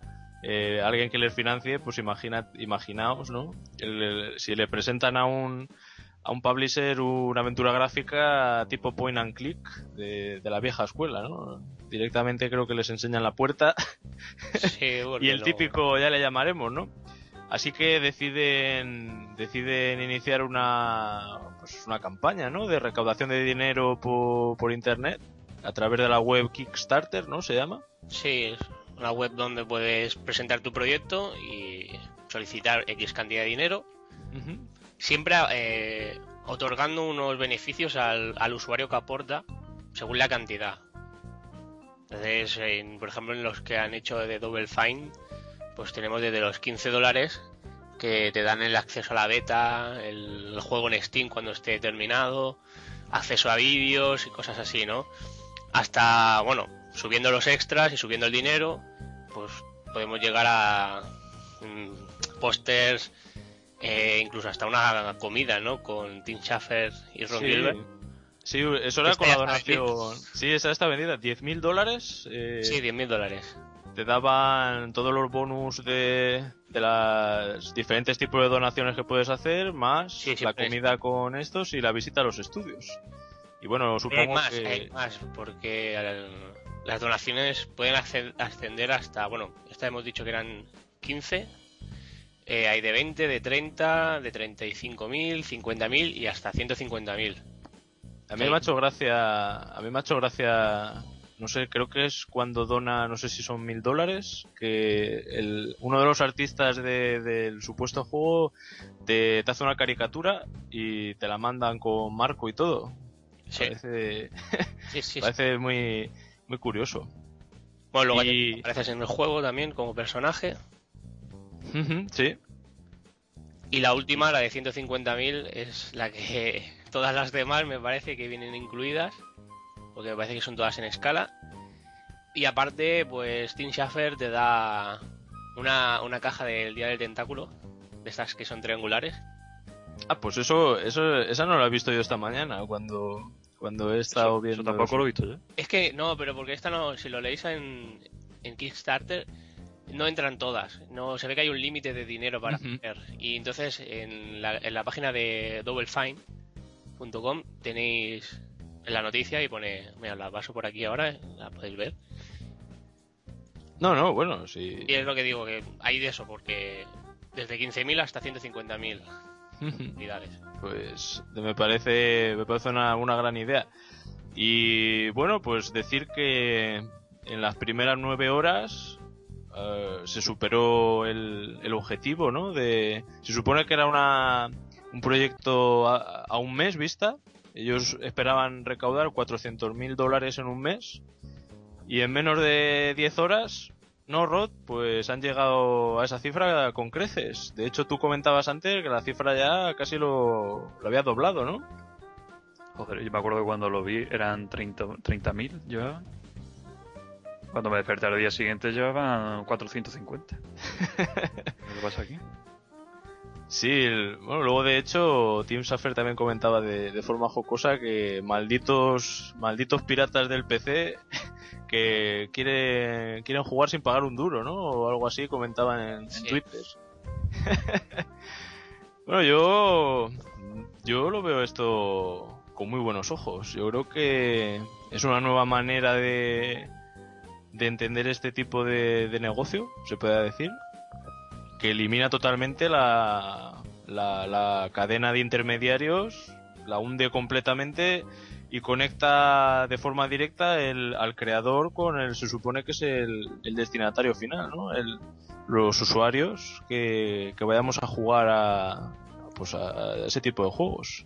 S1: eh, alguien que les financie, pues imagina, imaginaos, ¿no? El- el- si le presentan a un a un publisher una aventura gráfica tipo point and click de, de la vieja escuela, ¿no? Directamente creo que les enseñan la puerta
S2: Sí,
S1: y el típico ya le llamaremos, ¿no? Así que deciden deciden iniciar una pues una campaña, ¿no? De recaudación de dinero por, por internet a través de la web Kickstarter, ¿no? Se llama.
S2: Sí, una web donde puedes presentar tu proyecto y solicitar X cantidad de dinero, siempre eh, otorgando unos beneficios al, al usuario que aporta según la cantidad. Entonces, en- por ejemplo, en los que han hecho de Double Fine, pues tenemos desde los 15 dólares que te dan el acceso a la beta, el, el juego en Steam cuando esté terminado, acceso a vídeos y cosas así, ¿no? Hasta, bueno, subiendo los extras y subiendo el dinero, pues podemos llegar a mm, pósters, eh, incluso hasta una comida, ¿no? Con Tim Schafer y Ron
S1: Sí.
S2: Gilbert.
S1: Sí, eso era
S2: Este
S1: con la donación. Sí, esa está vendida. 10.000 dólares. eh,
S2: Sí, 10.000 dólares.
S1: te daban todos los bonus de, de las diferentes tipos de donaciones que puedes hacer, más
S2: Sí,
S1: la
S2: siempre es.
S1: comida con estos y la visita a los estudios. Y bueno,
S2: Hay
S1: supongo
S2: más,
S1: que...
S2: hay más, porque al- las donaciones pueden ascender hasta, bueno, esta hemos dicho que eran 15, eh, hay de 20, de 30, de 35.000, 50.000 y hasta 150.000.
S1: A mí
S2: Sí.
S1: me ha hecho gracia, a mí me ha hecho gracia, no sé, creo que es cuando dona, no sé si son mil dólares, que el, uno de los artistas de- del supuesto juego te, te hace una caricatura y te la mandan con marco y todo.
S2: Sí,
S1: Parece,
S2: sí, sí, sí.
S1: parece muy, muy curioso.
S2: Bueno, luego
S1: y-
S2: apareces en el juego también como personaje.
S1: Sí,
S2: Y la última, la de 150.000, es la que todas las demás me parece que vienen incluidas, porque me parece que son todas en escala. Y aparte, pues Tim Schafer te da una, una caja del Día del Tentáculo, de estas que son triangulares.
S1: Ah, pues eso, eso, esa no la he visto yo esta mañana cuando, cuando he estado
S3: Eso,
S1: viendo.
S3: eso tampoco lo he visto yo.
S2: Es que no, pero porque esta no, si lo leéis en, en Kickstarter, no entran todas. No se ve que hay un límite de dinero para
S1: Ujú.
S2: hacer. Y entonces en la, en la página de doublefine.com tenéis en la noticia y pone, mira, la paso por aquí ahora, la podéis ver.
S1: No, no, bueno, sí.
S2: Y es lo que digo, que hay de eso, porque desde 15.000 hasta 150.000
S1: Pues me parece, me parece una, una gran idea. Y bueno, pues decir que en las primeras nueve horas eh, se superó el, el objetivo, ¿no? De, se supone que era una, un proyecto a, a un mes vista. Ellos esperaban recaudar 400.000 dólares en un mes. Y en menos de 10 horas, no, Rod, pues han llegado a esa cifra con creces. De hecho, tú comentabas antes que la cifra ya casi lo, lo había doblado, ¿no?
S3: Joder, yo me acuerdo que cuando lo vi eran 30 30.000 llevaban. Cuando me desperté al día siguiente llevaban 450. ¿Qué pasa aquí?
S1: Sí, el- bueno, luego de hecho Tim Schafer también comentaba de, de forma jocosa que malditos malditos piratas del PC que quiere, quieren jugar sin pagar un duro, ¿no? O algo así comentaban en. Twitter. bueno, yo yo lo veo esto con muy buenos ojos. Yo creo que es una nueva manera de de entender este tipo de, de negocio, se puede decir que elimina totalmente la, la, la cadena de intermediarios, la hunde completamente y conecta de forma directa el, al creador con el se supone que es el, el destinatario final, ¿no? El, los usuarios que, que vayamos a jugar a, pues a ese tipo de juegos.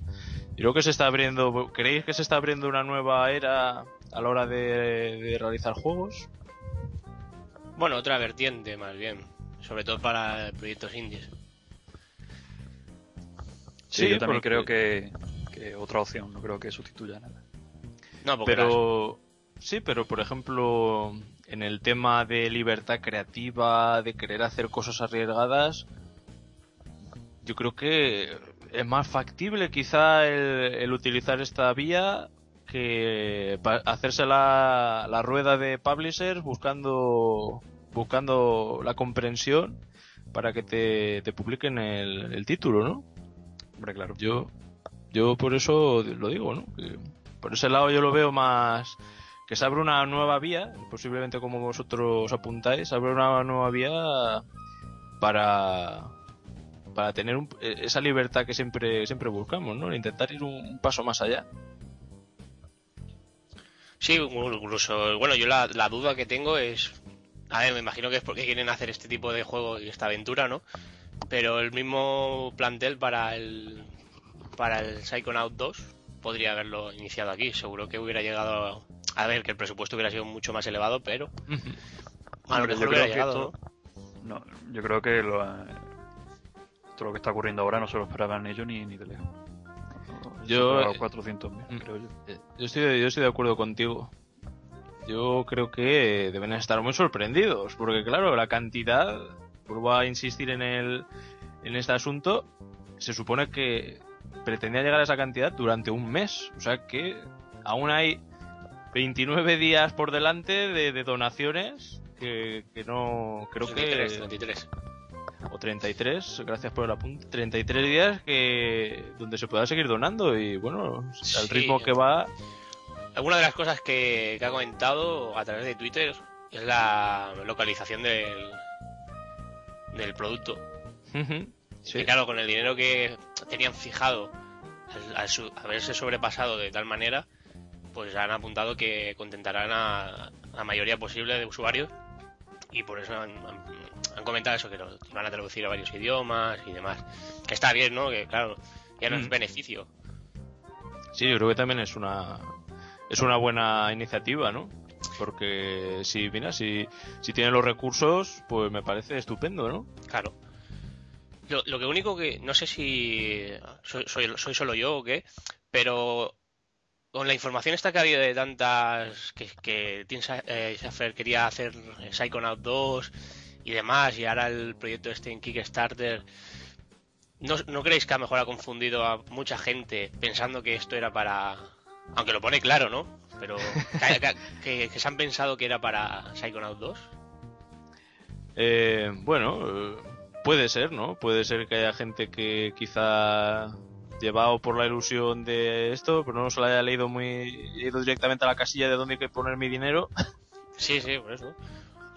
S1: Creo que se está abriendo, ¿creéis que se está abriendo una nueva era a la hora de, de realizar juegos.
S2: Bueno, otra vertiente más bien, sobre todo para proyectos indies.
S3: Sí, yo también creo que, que otra opción, no creo que sustituya nada.
S2: No, porque
S1: Pero sí, pero por ejemplo, en el tema de libertad creativa, de querer hacer cosas arriesgadas, yo creo que es más factible quizá el, el utilizar esta vía que hacerse la, la rueda de publishers buscando buscando la comprensión para que te, te publiquen el, el título, ¿no?
S3: Hombre, claro.
S1: Yo, yo por eso lo digo, ¿no? Que por ese lado yo lo veo más que se abre una nueva vía, posiblemente como vosotros apuntáis, se abre una nueva vía para para tener un- e- esa libertad que siempre siempre buscamos, ¿no? Intentar ir un, un paso más allá.
S2: Sí, incluso, bueno, yo la, la duda que tengo es, a ver, me imagino que es porque quieren hacer este tipo de juego y esta aventura, ¿no? Pero el mismo plantel para el para el Psychonaut 2 podría haberlo iniciado aquí. Seguro que hubiera llegado a ver que el presupuesto hubiera sido mucho más elevado, pero a lo mejor
S3: yo
S2: hubiera llegado.
S3: esto- no, yo creo que lo, eh, todo lo que está ocurriendo ahora no se lo esperaban ellos ni, ni de lejos.
S1: Yo-
S3: Yo... 400.000,
S1: Mm.
S3: creo yo.
S1: Eh, Yo estoy, de- yo estoy de acuerdo contigo. Yo creo que deben estar muy sorprendidos, porque claro, la cantidad, vuelvo a insistir en el en este asunto, se supone que pretendía llegar a esa cantidad durante un mes, o sea que aún hay 29 días por delante de, de donaciones que, que no creo
S2: 33,
S1: que
S2: 33.
S1: o 33, gracias por el apunte, 33 días que donde se pueda seguir donando y bueno, al
S2: Sí.
S1: ritmo que va
S2: Alguna de las cosas que, que ha comentado a través de Twitter es la localización del, del producto.
S1: Ujú, Sí.
S2: Y claro, con el dinero que tenían fijado al, al su- haberse sobrepasado de tal manera, pues han apuntado que contentarán a la mayoría posible de usuarios y por eso han, han- han comentado eso, que lo van a traducir a varios idiomas y demás. Que está bien, ¿no? Que claro, ya no es
S1: Mm.
S2: beneficio.
S1: Sí, yo creo que también es una es una buena iniciativa, ¿no? Porque si, mira, si, si tienen los recursos, pues me parece estupendo, ¿no?
S2: Claro. Lo, lo que único que no sé si soy, soy, soy solo yo o qué, pero con la información esta que ha habido de tantas que, que Tim Sa- eh, Schafer quería hacer Psychonaut 2 y demás, y ahora el proyecto este en Kickstarter, ¿no, ¿no creéis que a lo mejor ha confundido a mucha gente pensando que esto era para... Aunque lo pone claro, ¿no? Pero que, que- que- que se han pensado que era para Psychonaut 2.
S1: Eh, bueno, eh, puede ser, ¿no? Puede ser que haya gente que quizá llevado por la ilusión de esto, pero no se lo haya leído muy ido directamente a la casilla de dónde hay que poner mi dinero
S2: Sí, sí, por eso.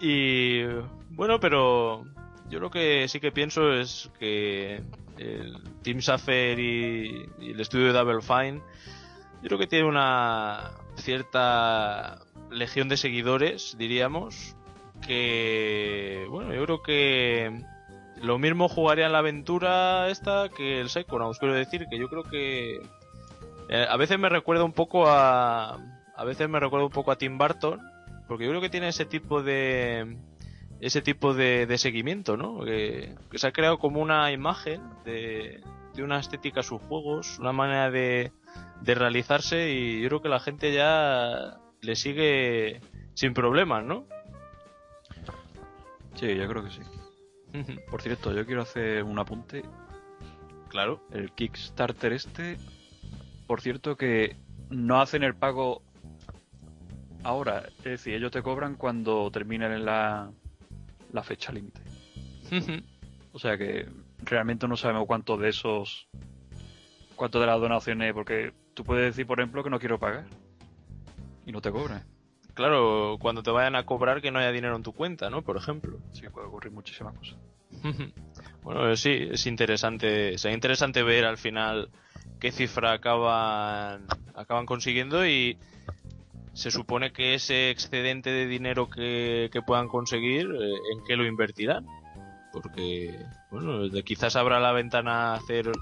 S1: Y bueno, pero yo lo que sí que pienso es que el Team Safer y, y el estudio de Double Fine, yo creo que tiene una cierta legión de seguidores, diríamos, que bueno, yo creo que lo mismo jugaría en la aventura esta que el Psychonauts, quiero decir que yo creo que eh, a veces me recuerda un poco a a veces me recuerda un poco a Tim Burton porque yo creo que tiene ese tipo de ese tipo de, seguimiento, ¿no? Que, que se ha creado como una imagen de, de una estética a sus juegos, una manera de, de realizarse y yo creo que la gente ya le sigue sin problemas, ¿no?
S3: Sí, yo creo que sí. Por cierto, yo quiero hacer un apunte.
S1: claro.
S3: El Kickstarter este, por cierto, que no hacen el pago ahora. Es decir, ellos te cobran cuando terminen la, la fecha límite. O sea que realmente no sabemos cuánto de esos, cuánto de las donaciones, porque tú puedes decir, por ejemplo, que no quiero pagar y no te cobran.
S1: claro, cuando te vayan a cobrar que no haya dinero en tu cuenta, ¿no? Por ejemplo.
S3: Sí, puede ocurrir muchísimas cosas.
S1: Bueno, sí, es interesante, será interesante ver al final qué cifra acaban, acaban consiguiendo y se supone que ese excedente de dinero que, que puedan conseguir, eh, ¿en qué lo invertirán? Porque, bueno, quizás habrá la ventana a hacer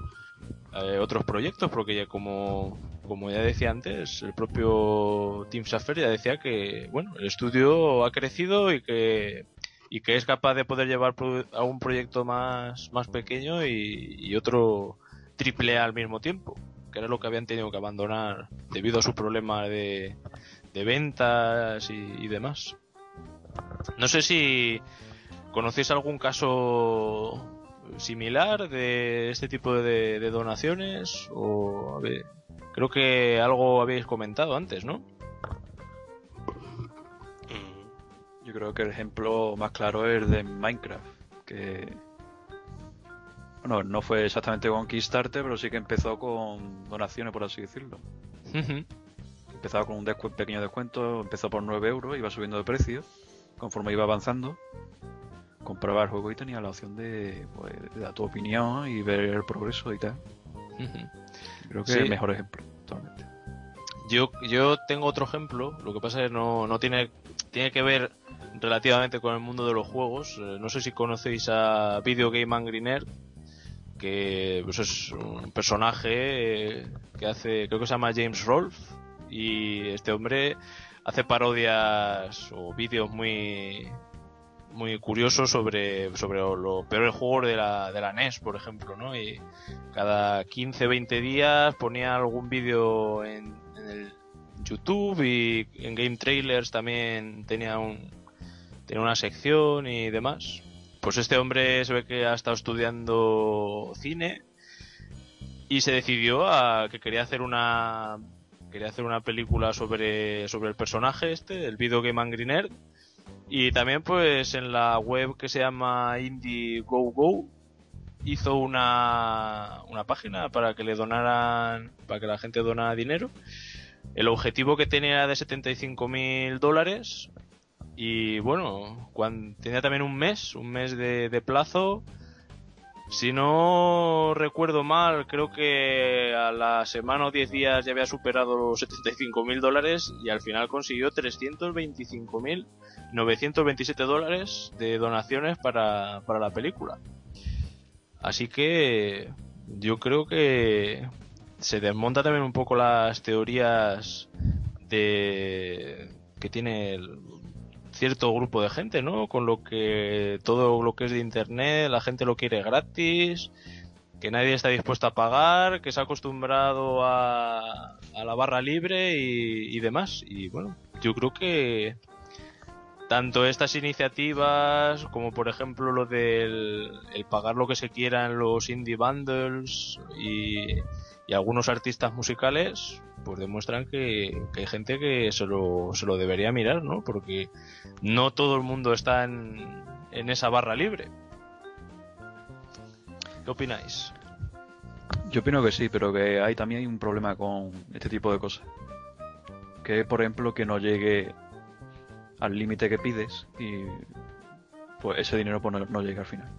S1: eh, otros proyectos, porque ya como, como ya decía antes, el propio Tim Schafer ya decía que, bueno, el estudio ha crecido y que y que es capaz de poder llevar a un proyecto más, más pequeño y, otro triple A al mismo tiempo, que era lo que habían tenido que abandonar debido a su problema de, de ventas y, demás. No sé si conocéis algún caso similar de este tipo de, de donaciones o a ver, creo que algo habéis comentado antes, ¿no?
S3: Yo creo que el ejemplo más claro es de Minecraft, que bueno, no fue exactamente con Kickstarter, pero sí que empezó con donaciones, por así decirlo. Empezaba con un pequeño descuento, empezó por 9 euros, iba subiendo de precio, conforme iba avanzando, compraba el juego y tenía la opción de, pues, dar tu opinión y ver el progreso y tal. Creo que es el mejor ejemplo, totalmente.
S1: Yo, yo tengo otro ejemplo, lo que pasa es que no, no tiene, tiene que ver relativamente con el mundo de los juegos. Eh, no sé si conocéis a Video Game Angry Nerd, que pues, es un personaje eh, que hace, creo que se llama James Rolfe, y este hombre hace parodias o vídeos muy muy curiosos sobre, sobre los peores juegos de la, de la NES, por ejemplo, ¿no? Y cada 15, 20 días ponía algún vídeo en, en el YouTube y en Game Trailers también tenía un, tiene una sección y demás. Pues este hombre se ve que ha estado estudiando cine y se decidió a que quería hacer una quería hacer una película sobre sobre el personaje este, el Video Game Angry Nerd. Y también pues en la web que se llama Indiegogo hizo una, una página para que le donaran, para que la gente donara dinero. El objetivo que tenía era de 75 mil dólares y bueno, cuando, tenía también un mes, un mes de, plazo. Si no recuerdo mal, creo que a la semana o 10 días ya había superado los 75 mil dólares y al final consiguió 325 mil 927 dólares de donaciones para, para la película. Así que yo creo que se desmonta también un poco las teorías de que tiene el, cierto grupo de gente, ¿no? Con lo que todo lo que es de internet, la gente lo quiere gratis, que nadie está dispuesto a pagar, que se ha acostumbrado a, la barra libre y, demás. Y bueno, yo creo que tanto estas iniciativas como por ejemplo lo del el pagar lo que se quiera en los indie bundles y, y algunos artistas musicales pues demuestran que, hay gente que se lo, se lo debería mirar, ¿no? Porque no todo el mundo está en, en esa barra libre. ¿Qué opináis?
S3: Yo opino que sí, pero que hay también un problema con este tipo de cosas. Que por ejemplo que no llegue al límite que pides y pues ese dinero pues, no, no llega al final.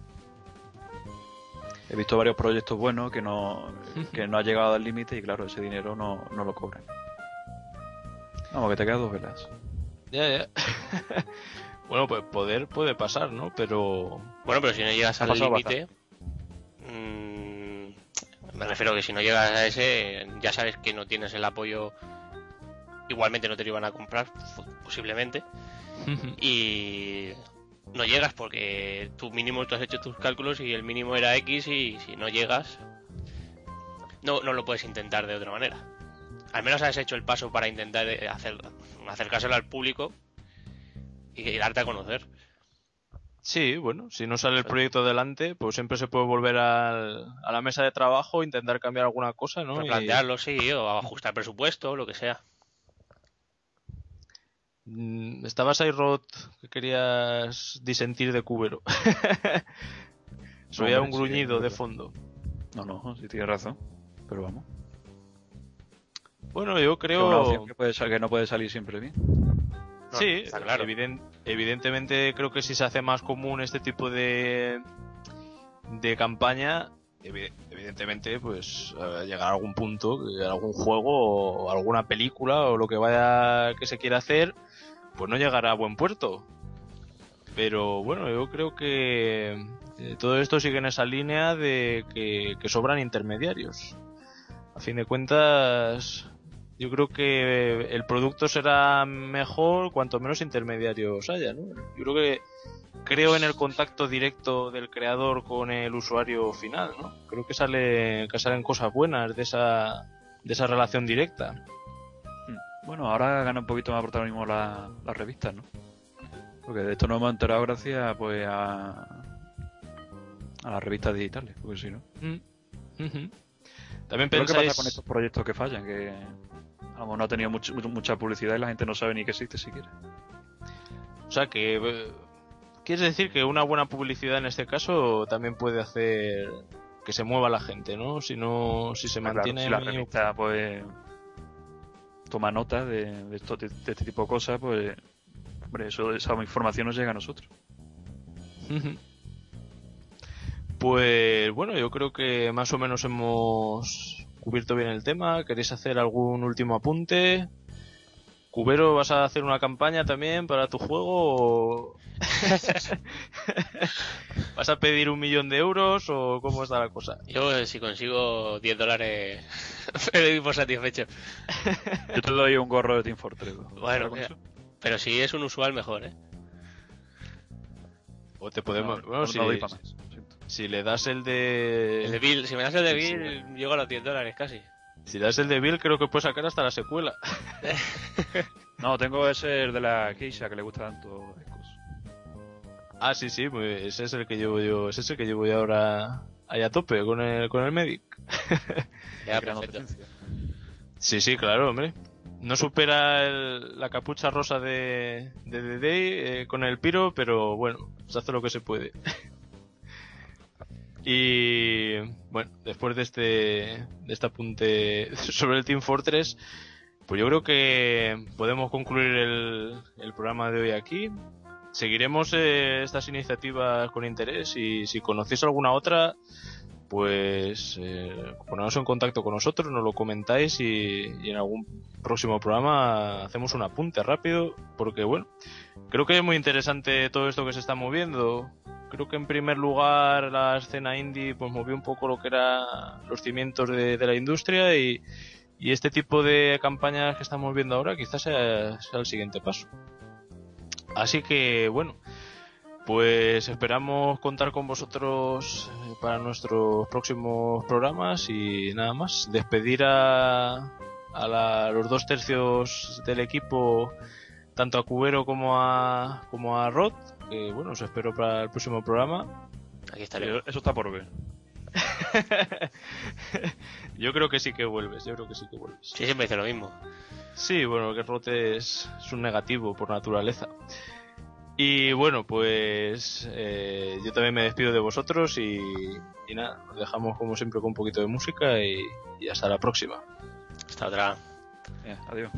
S3: He visto varios proyectos buenos que no, que no ha llegado al límite y claro, ese dinero no, no lo cobran. Vamos, que te quedas dos velas.
S1: Ya, ya. bueno, pues poder puede pasar, ¿no? Pero...
S2: Bueno, pero si no llegas al límite... Mm, me refiero que si no llegas a ese, ya sabes que no tienes el apoyo... Igualmente no te lo iban a comprar, posiblemente. y no llegas porque tu mínimo tú has hecho tus cálculos y el mínimo era X y si no llegas no, no lo puedes intentar de otra manera. Al menos has hecho el paso para intentar eh, hacer, acercárselo al público y, darte a conocer.
S1: Sí, bueno, si no sale el proyecto adelante, pues siempre se puede volver a la mesa de trabajo, intentar cambiar alguna cosa, ¿no?
S2: Plantearlo, sí, o ajustar presupuesto, lo que sea.
S1: Mm, estabas ahí, Rod, que querías disentir de Cubero. Soy un gruñido de fondo.
S3: No, no, si tienes razón. Pero vamos.
S1: Bueno, yo creo.
S3: Que, puede, que no puede salir siempre bien.
S1: sí, claro. evidentemente creo que si se hace más común este tipo de, de campaña, evidentemente, pues llegar a algún punto, algún juego o alguna película o lo que vaya que se quiera hacer, pues no llegará a buen puerto. Pero bueno, yo creo que eh, todo esto sigue en esa línea de que, sobran intermediarios. A fin de cuentas, yo creo que el producto será mejor cuanto menos intermediarios haya, ¿no? Yo creo que creo en el contacto directo del creador con el usuario final, ¿no? Creo que sale que salen cosas buenas de esa de esa relación directa.
S3: Bueno, ahora gana un poquito más protagonismo las revistas, ¿no? Porque de esto nos hemos enterado gracias pues a, a las revistas digitales, porque si no.
S1: Mm. También pensáis...
S3: ¿Qué pasa con estos proyectos que fallan? Que vamos, no ha tenido much- mucha publicidad y la gente no sabe ni que existe siquiera.
S1: O sea que eh, quieres decir que una buena publicidad en este caso también puede hacer que se mueva la gente, ¿no? Si no, si se
S3: Claro,
S1: mantiene
S3: si la revista pues toma nota de, de, esto- de- este tipo de cosas, pues hombre, eso, esa información nos llega a nosotros.
S1: Pues bueno, yo creo que más o menos hemos cubierto bien el tema. ¿Queréis hacer algún último apunte? Cubero, ¿vas a hacer una campaña también para tu juego? o- ¿Vas a pedir un millón de euros o cómo está la cosa?
S2: Yo, eh, si consigo 10 dólares, me doy por satisfecho.
S3: Yo te doy un gorro de Team Fortress. ¿no?
S2: Bueno,
S3: eso?
S2: Pero si es un usual, mejor, ¿eh?
S1: O te podemos.
S3: No,
S1: bueno,
S3: no
S1: si,
S3: doy más,
S1: le das el de.
S2: El de Bill, si me das el de
S1: Sí, sí,
S2: Bill, llego a los 10 dólares casi.
S1: Si das el de Bill, creo que puedes sacar hasta la secuela.
S3: No, tengo ese de la Keisha que le gusta tanto.
S1: Ah, sí, sí, pues ese es el que llevo yo. Ese es el que llevo yo ahora ahí a tope con el, con el Medic.
S2: Ya, perfecto.
S1: Sí, sí, claro, hombre. No supera el- la capucha rosa de, de The Day eh, con el piro, pero bueno, se hace lo que se puede. Y bueno, después de este, de este apunte sobre el Team Fortress, pues yo creo que podemos concluir el, el programa de hoy aquí. Seguiremos eh, estas iniciativas con interés y si conocéis alguna otra, pues eh, en contacto con nosotros, nos lo comentáis y, en algún próximo programa hacemos un apunte rápido, porque bueno, creo que es muy interesante todo esto que se está moviendo. Creo que en primer lugar la escena indie pues movió un poco lo que eran los cimientos de, la industria y, este tipo de campañas que estamos viendo ahora quizás sea el siguiente paso. Así que bueno, pues esperamos contar con vosotros eh, para nuestros próximos programas y nada más. Despedir a, a la- los dos tercios del equipo, tanto a Cubero como a, como a Rod, que bueno, os espero para el próximo programa.
S2: Aquí estaré.
S3: Eso está por ver.
S1: yo creo que sí que vuelves, yo creo que sí que vuelves.
S2: Sí, siempre dice lo mismo.
S1: Sí, bueno, que Rod es, es un negativo por naturaleza. Y bueno, pues eh, yo también me despido de vosotros y, nada, os dejamos como siempre con un poquito de música y, hasta la próxima.
S2: Hasta otra.
S3: Yeah, adiós.